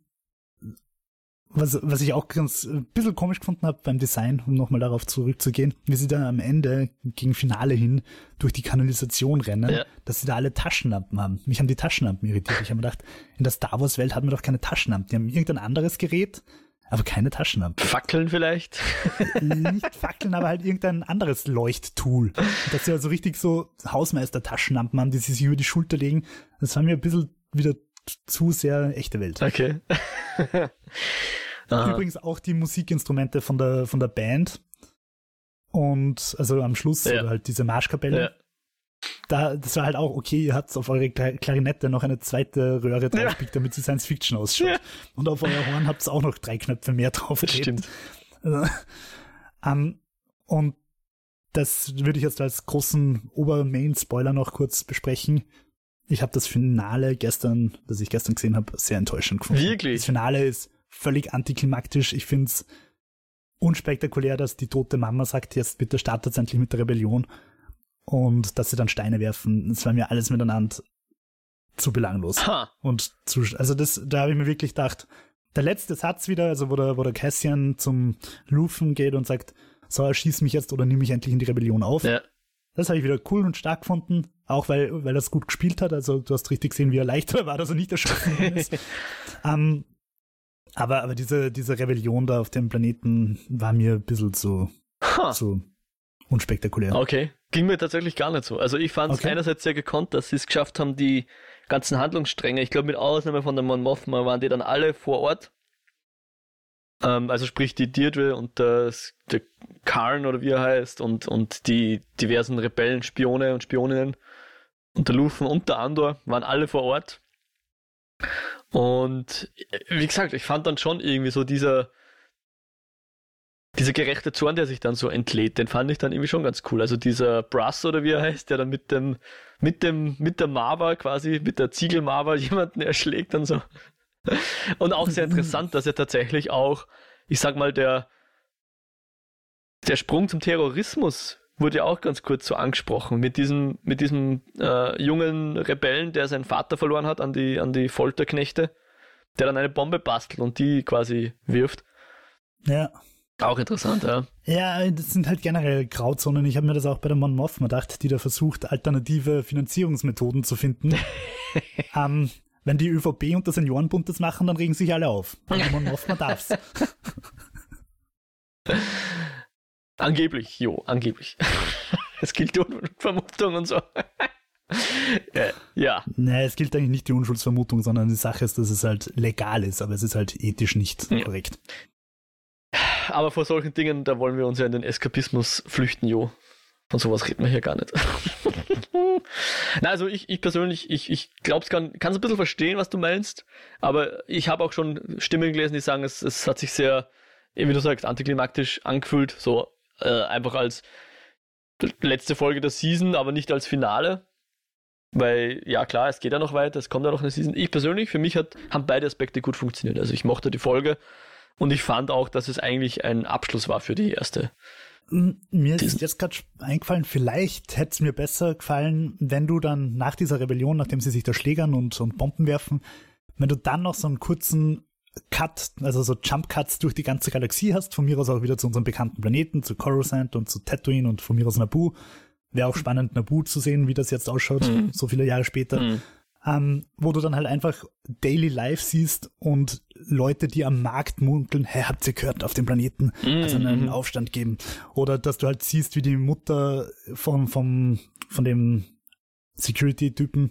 was, was ich auch ganz ein bisschen komisch gefunden habe beim Design, um nochmal darauf zurückzugehen, wie sie da am Ende gegen Finale hin durch die Kanalisation rennen, ja. dass sie da alle Taschenlampen haben. Mich haben die Taschenlampen irritiert. Ich habe mir gedacht, in der Star Wars Welt hat man doch keine Taschenlampen. Die haben irgendein anderes Gerät, aber keine Taschenlampen. Fackeln vielleicht? Nicht Fackeln, aber halt irgendein anderes Leuchttool. Dass sie also richtig so Hausmeister-Taschenlampen haben, die sie sich über die Schulter legen. Das war mir ein bisschen wieder zu sehr echte Welt. Okay. Übrigens auch die Musikinstrumente von der, von der Band. Und also am Schluss Ja. oder halt diese Marschkapelle. Ja. Da, das war halt auch okay, ihr habt auf eure Kla- Klarinette noch eine zweite Röhre draufgepickt, damit sie Science Fiction ausschaut. Ja. Und auf euer Horn habt ihr auch noch drei Knöpfe mehr drauf. Das stimmt. Also, ähm, und das würde ich jetzt als großen Obermain-Spoiler noch kurz besprechen. Ich habe das Finale gestern, das ich gestern gesehen habe, sehr enttäuschend gefunden. Wirklich? Das Finale ist völlig antiklimaktisch. Ich finde es unspektakulär, dass die tote Mama sagt, jetzt bitte startet endlich mit der Rebellion und dass sie dann Steine werfen. Das war mir alles miteinander zu belanglos. Ha. Und zu, also das, da habe ich mir wirklich gedacht, der letzte Satz wieder, also wo der, wo der Cassian zum Lufen geht und sagt, so, erschieß mich jetzt oder nimm mich endlich in die Rebellion auf. Ja. Das habe ich wieder cool und stark gefunden, auch weil, weil er es gut gespielt hat. Also du hast richtig gesehen, wie er leichter war, dass er nicht erschossen worden ist. ähm, aber, aber diese, diese Rebellion da auf dem Planeten war mir ein bisschen zu, zu unspektakulär. Okay. Ging mir tatsächlich gar nicht so. Also ich fand es Okay. einerseits sehr gekonnt, dass sie es geschafft haben, die ganzen Handlungsstränge, ich glaube mit Ausnahme von der Mon Mothma, waren die dann alle vor Ort. Ähm, also sprich die Deirdre und das, der Karn oder wie er heißt und, und die diversen Rebellen, Spione und Spioninnen und der Lufen und der Andor waren alle vor Ort. Und wie gesagt, ich fand dann schon irgendwie so dieser, dieser gerechte Zorn, der sich dann so entlädt, den fand ich dann irgendwie schon ganz cool. Also dieser Brass oder wie er heißt, der dann mit dem, mit dem, mit der Marva quasi, mit der Ziegel-Marva jemanden erschlägt und so. Und auch sehr interessant, dass er tatsächlich auch, ich sag mal, der, der Sprung zum Terrorismus wurde ja auch ganz kurz so angesprochen. Mit diesem, mit diesem äh, jungen Rebellen, der seinen Vater verloren hat an die, an die Folterknechte, der dann eine Bombe bastelt und die quasi wirft. Ja. Auch interessant, ja. Ja, das sind halt generell Grauzonen. Ich habe mir das auch bei der Mon Mothma gedacht, die da versucht, alternative Finanzierungsmethoden zu finden. ähm, wenn die ÖVP und der Seniorenbund das machen, dann regen sich alle auf. Aber die Mon Mothma darf's. Angeblich, jo, angeblich. Es gilt die Vermutung und so. Äh, ja, Nee, es gilt eigentlich nicht die Unschuldsvermutung, sondern die Sache ist, dass es halt legal ist, aber es ist halt ethisch nicht Ja. korrekt. aber vor solchen Dingen, da wollen wir uns ja in den Eskapismus flüchten, jo. Von sowas reden wir hier gar nicht. Na, also ich, ich persönlich, ich, ich glaube, kann es ein bisschen verstehen, was du meinst, aber ich habe auch schon Stimmen gelesen, die sagen, es, es hat sich sehr, wie du sagst, antiklimaktisch angefühlt, so äh, einfach als letzte Folge der Season, aber nicht als Finale. Weil, ja klar, es geht ja noch weiter, es kommt ja noch eine Season. Ich persönlich, für mich hat, haben beide Aspekte gut funktioniert. Also ich mochte die Folge und ich fand auch, dass es eigentlich ein Abschluss war für die erste. Mir ist jetzt gerade eingefallen, vielleicht hätte es mir besser gefallen, wenn du dann nach dieser Rebellion, nachdem sie sich da schlägern und, und Bomben werfen, wenn du dann noch so einen kurzen Cut, also so Jump Cuts durch die ganze Galaxie hast, von mir aus auch wieder zu unseren bekannten Planeten, zu Coruscant und zu Tatooine und von mir aus Naboo. Wäre auch spannend, Naboo zu sehen, wie das jetzt ausschaut, Mhm. so viele Jahre später. Mhm. Ähm, wo du dann halt einfach Daily Life siehst und Leute, die am Markt munkeln, hey, habt ihr gehört, auf dem Planeten also einen Mhm. Aufstand geben. Oder dass du halt siehst, wie die Mutter vom, vom, von dem Security-Typen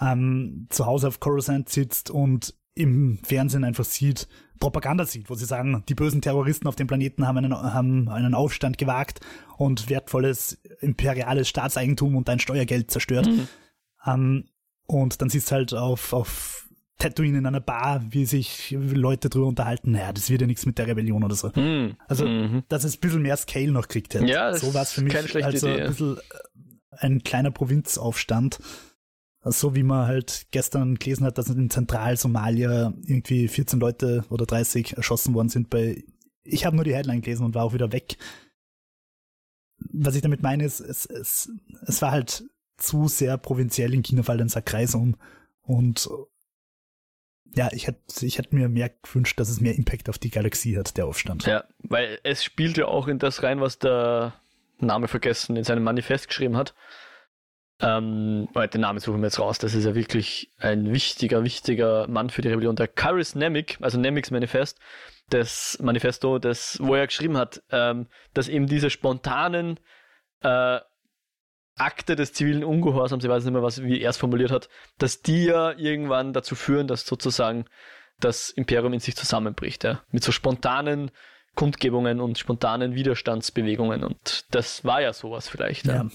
ähm, zu Hause auf Coruscant sitzt und im Fernsehen einfach sieht, Propaganda sieht, wo sie sagen, die bösen Terroristen auf dem Planeten haben einen, haben einen Aufstand gewagt und wertvolles imperiales Staatseigentum und dein Steuergeld zerstört. Mhm. Ähm, und dann siehst du halt auf, auf Tatooine in einer Bar, wie sich Leute drüber unterhalten, naja, das wird ja nichts mit der Rebellion oder so. Mhm. Also, Mhm. dass es ein bisschen mehr Scale noch kriegt hätte. Ja, das so war es für mich keine schlechte also Idee, ein bisschen äh, ein kleiner Provinzaufstand. So wie man halt gestern gelesen hat, dass in Zentralsomalia irgendwie 14 Leute oder 30 erschossen worden sind bei, ich habe nur die Headline gelesen und war auch wieder weg. Was ich damit meine ist, es, es, es war halt zu sehr provinziell in China fällt ein Sackreis um und ja, ich hätte ich hätte mir mehr gewünscht, dass es mehr Impact auf die Galaxie hat, der Aufstand. Ja, weil es spielt ja auch in das rein, was der Name vergessen in seinem Manifest geschrieben hat. Ähm, den Namen suchen wir jetzt raus. Das ist ja wirklich ein wichtiger, wichtiger Mann für die Rebellion. Der Karis Nemik, also Nemiks Manifest, das Manifesto, das, wo er geschrieben hat, ähm, dass eben diese spontanen äh, Akte des zivilen Ungehorsams, ich weiß nicht mehr, was, wie er es formuliert hat, dass die ja irgendwann dazu führen, dass sozusagen das Imperium in sich zusammenbricht, ja, mit so spontanen Kundgebungen und spontanen Widerstandsbewegungen und das war ja sowas vielleicht. Ja. ja.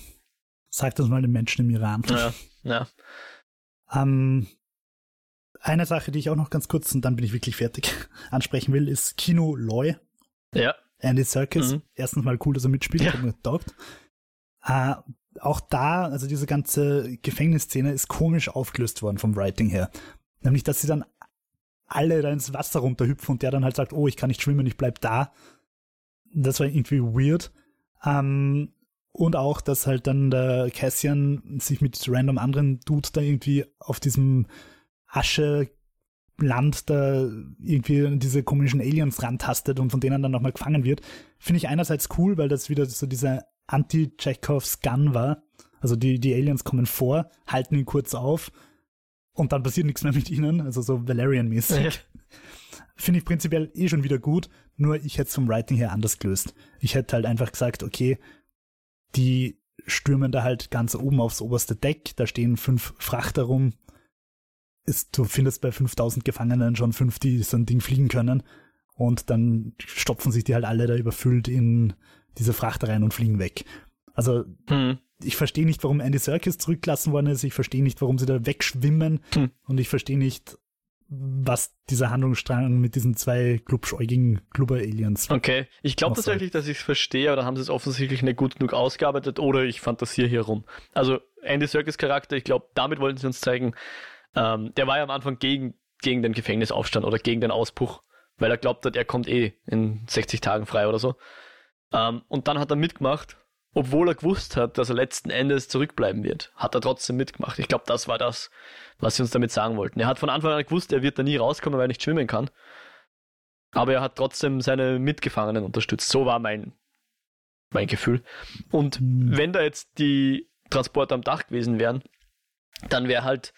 Sag das mal den Menschen im Iran. Ja, ja. Ähm, eine Sache, die ich auch noch ganz kurz, und dann bin ich wirklich fertig, ansprechen will, ist Kino Loy. Ja. Andy Serkis. Mhm. Erstens mal cool, dass er mitspielt, ja. hat mir getaugt. Äh, auch da, also diese ganze Gefängnisszene ist komisch aufgelöst worden vom Writing her. Nämlich, dass sie dann alle da ins Wasser runterhüpfen und der dann halt sagt, oh, ich kann nicht schwimmen, ich bleib da. Das war irgendwie weird. Ähm, und auch, dass halt dann der Cassian sich mit random anderen Dudes da irgendwie auf diesem Ascheland da irgendwie diese komischen Aliens rantastet und von denen dann nochmal gefangen wird, finde ich einerseits cool, weil das wieder so dieser Anti-Chekhovs Gun war. Also die, die Aliens kommen vor, halten ihn kurz auf und dann passiert nichts mehr mit ihnen, also so Valerian-mäßig. Ja. Finde ich prinzipiell eh schon wieder gut, nur ich hätte es vom Writing her anders gelöst. Ich hätte halt einfach gesagt, okay, die stürmen da halt ganz oben aufs oberste Deck, da stehen fünf Frachter rum. Ist, du findest bei 5000 Gefangenen schon fünf, die so ein Ding fliegen können. Und dann stopfen sich die halt alle da überfüllt in diese Frachter rein und fliegen weg. Also, hm. ich verstehe nicht, warum Andy Serkis zurückgelassen worden ist. Ich verstehe nicht, warum sie da wegschwimmen. Hm. Und ich verstehe nicht, was dieser Handlungsstrang mit diesen zwei glubschäugigen Glubber-Aliens. Okay, ich glaube tatsächlich, dass ich es verstehe, aber da haben sie es offensichtlich nicht gut genug ausgearbeitet oder ich fantasiere hier rum. Also Andy Serkis Charakter, ich glaube, damit wollten sie uns zeigen, ähm, der war ja am Anfang gegen, gegen den Gefängnisaufstand oder gegen den Ausbruch, weil er glaubt hat, er kommt eh in 60 Tagen frei oder so. Ähm, und dann hat er mitgemacht obwohl er gewusst hat, dass er letzten Endes zurückbleiben wird, hat er trotzdem mitgemacht. Ich glaube, das war das, was sie uns damit sagen wollten. Er hat von Anfang an gewusst, er wird da nie rauskommen, weil er nicht schwimmen kann. Aber er hat trotzdem seine Mitgefangenen unterstützt. So war mein, mein Gefühl. Und mhm. wenn da jetzt die Transporte am Dach gewesen wären, dann wäre halt,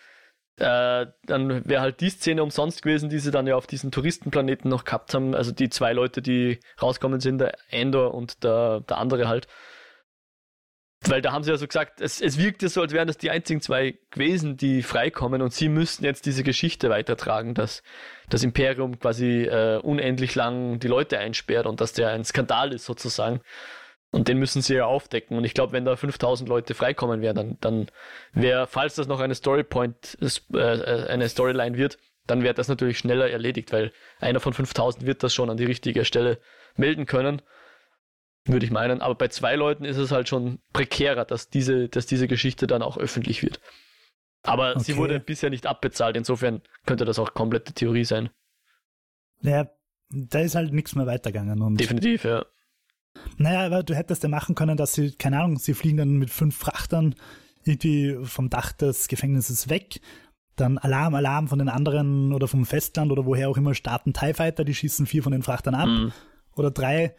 äh, dann wäre halt die Szene umsonst gewesen, die sie dann ja auf diesen Touristenplaneten noch gehabt haben. Also die zwei Leute, die rauskommen sind, der Endor und der, der andere halt weil da haben sie ja so gesagt, es, es wirkt ja so, als wären das die einzigen zwei gewesen, die freikommen und sie müssten jetzt diese Geschichte weitertragen, dass das Imperium quasi äh, unendlich lang die Leute einsperrt und dass der ein Skandal ist sozusagen. Und den müssen sie ja aufdecken. Und ich glaube, wenn da 5000 Leute freikommen wären, dann, dann wäre, falls das noch eine Storypoint, äh, eine Storyline wird, dann wäre das natürlich schneller erledigt, weil einer von 5000 wird das schon an die richtige Stelle melden können würde ich meinen. Aber bei zwei Leuten ist es halt schon prekärer, dass diese, dass diese Geschichte dann auch öffentlich wird. Aber okay. sie wurde bisher nicht abbezahlt, insofern könnte das auch komplette Theorie sein. Naja, da ist halt nichts mehr weitergegangen. Und Definitiv, ja. Naja, aber du hättest ja machen können, dass sie, keine Ahnung, sie fliegen dann mit fünf Frachtern irgendwie vom Dach des Gefängnisses weg. Dann Alarm, Alarm von den anderen oder vom Festland oder woher auch immer starten TIE Fighter, die schießen vier von den Frachtern ab. Mhm. Oder drei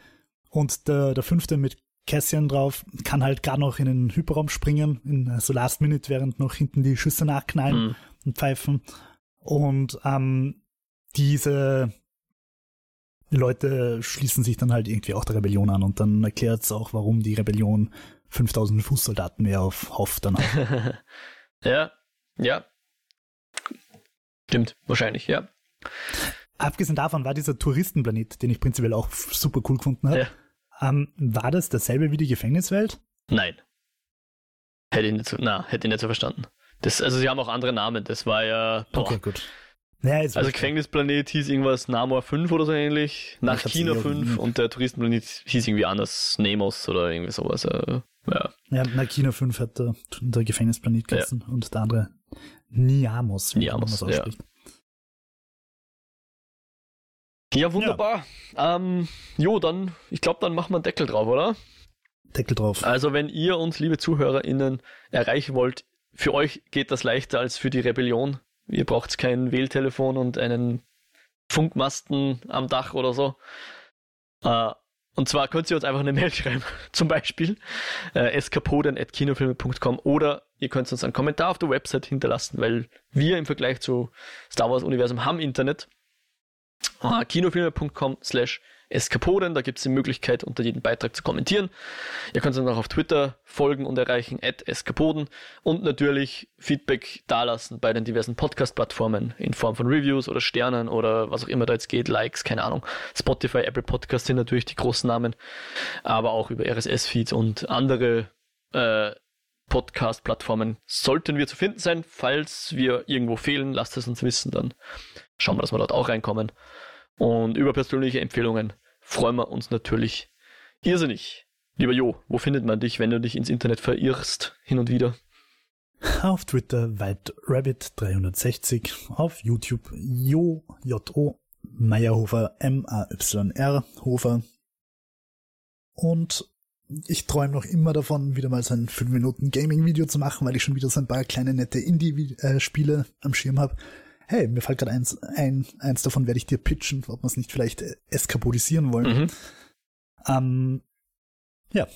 und der, der fünfte mit Cassian drauf kann halt gar noch in den Hyperraum springen, in so Last Minute, während noch hinten die Schüsse nachknallen mhm. und pfeifen. Und ähm, diese Leute schließen sich dann halt irgendwie auch der Rebellion an und dann erklärt es auch, warum die Rebellion 5000 Fußsoldaten mehr auf hofft dann auch. ja, ja. Stimmt, wahrscheinlich, ja. Abgesehen davon war dieser Touristenplanet, den ich prinzipiell auch super cool gefunden habe, ja. ähm, war das dasselbe wie die Gefängniswelt? Nein. Hätte ich nicht so, na, hätte ich nicht so verstanden. Das, also sie haben auch andere Namen, das war ja. Boah. Okay, gut. Ja, also Gefängnisplanet hieß irgendwas Namor 5 oder so ähnlich, nach China 5 und der Touristenplanet hieß irgendwie anders, Nemos oder irgendwie sowas. Äh, ja. ja, Nakina 5 hat der, der Gefängnisplanet geheißen ja. und der andere Niamos, wie Niamos, man das ausspricht. Ja. Ja, wunderbar. Ja. Ähm, jo, dann, ich glaube, dann machen wir einen Deckel drauf, oder? Deckel drauf. Also, wenn ihr uns, liebe ZuhörerInnen, erreichen wollt, für euch geht das leichter als für die Rebellion. Ihr braucht kein Wähltelefon und einen Funkmasten am Dach oder so. Äh, und zwar könnt ihr uns einfach eine Mail schreiben, zum Beispiel äh, eskapoden.kinofilme.com oder ihr könnt uns einen Kommentar auf der Website hinterlassen, weil wir im Vergleich zu Star Wars Universum haben Internet kinofilme.com slash Eskapoden. Da gibt es die Möglichkeit, unter jedem Beitrag zu kommentieren. Ihr könnt uns auch auf Twitter folgen und erreichen, at Eskapoden. Und natürlich Feedback dalassen bei den diversen Podcast-Plattformen in Form von Reviews oder Sternen oder was auch immer da jetzt geht, Likes, keine Ahnung. Spotify, Apple Podcasts sind natürlich die großen Namen, aber auch über RSS-Feeds und andere äh, Podcast-Plattformen sollten wir zu finden sein. Falls wir irgendwo fehlen, lasst es uns wissen, dann schauen wir, dass wir dort auch reinkommen. Und über persönliche Empfehlungen freuen wir uns natürlich irrsinnig. Lieber Jo, wo findet man dich, wenn du dich ins Internet verirrst, hin und wieder? Auf Twitter WhiteRabbit360, auf YouTube Jo, J-O, Meyerhofer, M-A-Y-R, Hofer. Und ich träume noch immer davon, wieder mal so ein 5 Minuten Gaming-Video zu machen, weil ich schon wieder so ein paar kleine nette Indie-Spiele am Schirm habe. Hey, mir fällt gerade eins ein, eins davon werde ich dir pitchen, ob wir es nicht vielleicht äh, eskapodisieren wollen. Mhm. Ähm, ja.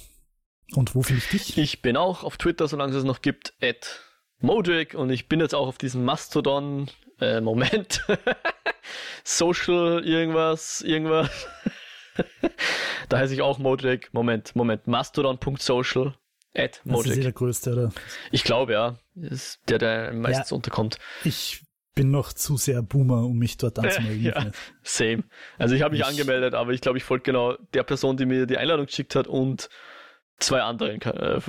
Und wo finde ich dich? Ich bin auch auf Twitter, solange es es noch gibt, at Mojic und ich bin jetzt auch auf diesem Mastodon, äh, Moment, Social irgendwas, irgendwas. da heiße ich auch Mojack. Moment, Moment. Mastodon.social. At Mojack. Das ist der größte, oder? Ich glaube, ja. Ist der, der meistens ja, unterkommt. Ich bin noch zu sehr Boomer, um mich dort anzumelden. ja, same. Also ich habe mich ich, angemeldet, aber ich glaube, ich folge genau der Person, die mir die Einladung geschickt hat und zwei anderen kan äh,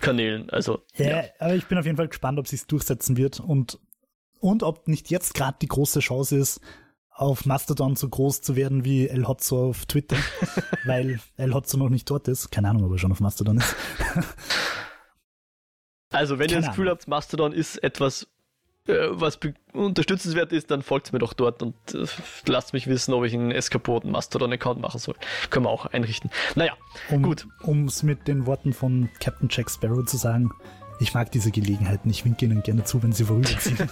Kanälen. Also, ja, ja, aber ich bin auf jeden Fall gespannt, ob sie es durchsetzen wird und, und ob nicht jetzt gerade die große Chance ist, auf Mastodon so groß zu werden wie El Hotzo auf Twitter, weil El Hotzo noch nicht dort ist. Keine Ahnung, ob er schon auf Mastodon ist. also, wenn Keine ihr das Gefühl Ahnung. habt, Mastodon ist etwas, äh, was unterstützenswert ist, dann folgt mir doch dort und äh, lasst mich wissen, ob ich einen Eskapoden Mastodon-Account machen soll. Können wir auch einrichten. Naja, um, gut. Um es mit den Worten von Captain Jack Sparrow zu sagen, ich mag diese Gelegenheiten. Ich winke ihnen gerne zu, wenn sie vorüberziehen.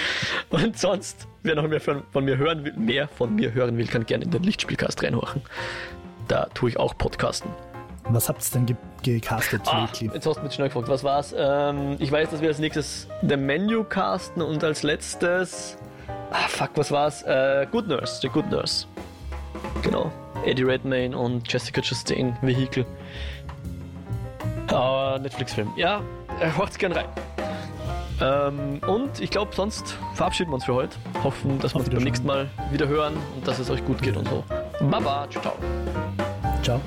und sonst, wer noch mehr von, von, mir hören will, mehr von mir hören will, kann gerne in den Lichtspielcast reinhorchen. Da tue ich auch Podcasten. Was habt ihr denn ge gecastet ah, Jetzt hast du mich schnell gefragt, was war's? Ähm, ich weiß, dass wir als nächstes The Menu casten und als letztes. Ah, fuck, was war's? Äh, Good Nurse, The Good Nurse. Genau. Eddie Redmayne und Jessica Chastain, Vehicle. Uh, Netflix-Film. Ja, hört gern rein. Ähm, und ich glaube, sonst verabschieden wir uns für heute. Hoffen, dass wir uns beim nächsten Mal wieder hören und dass es euch gut geht und so. Baba, ciao. Ciao.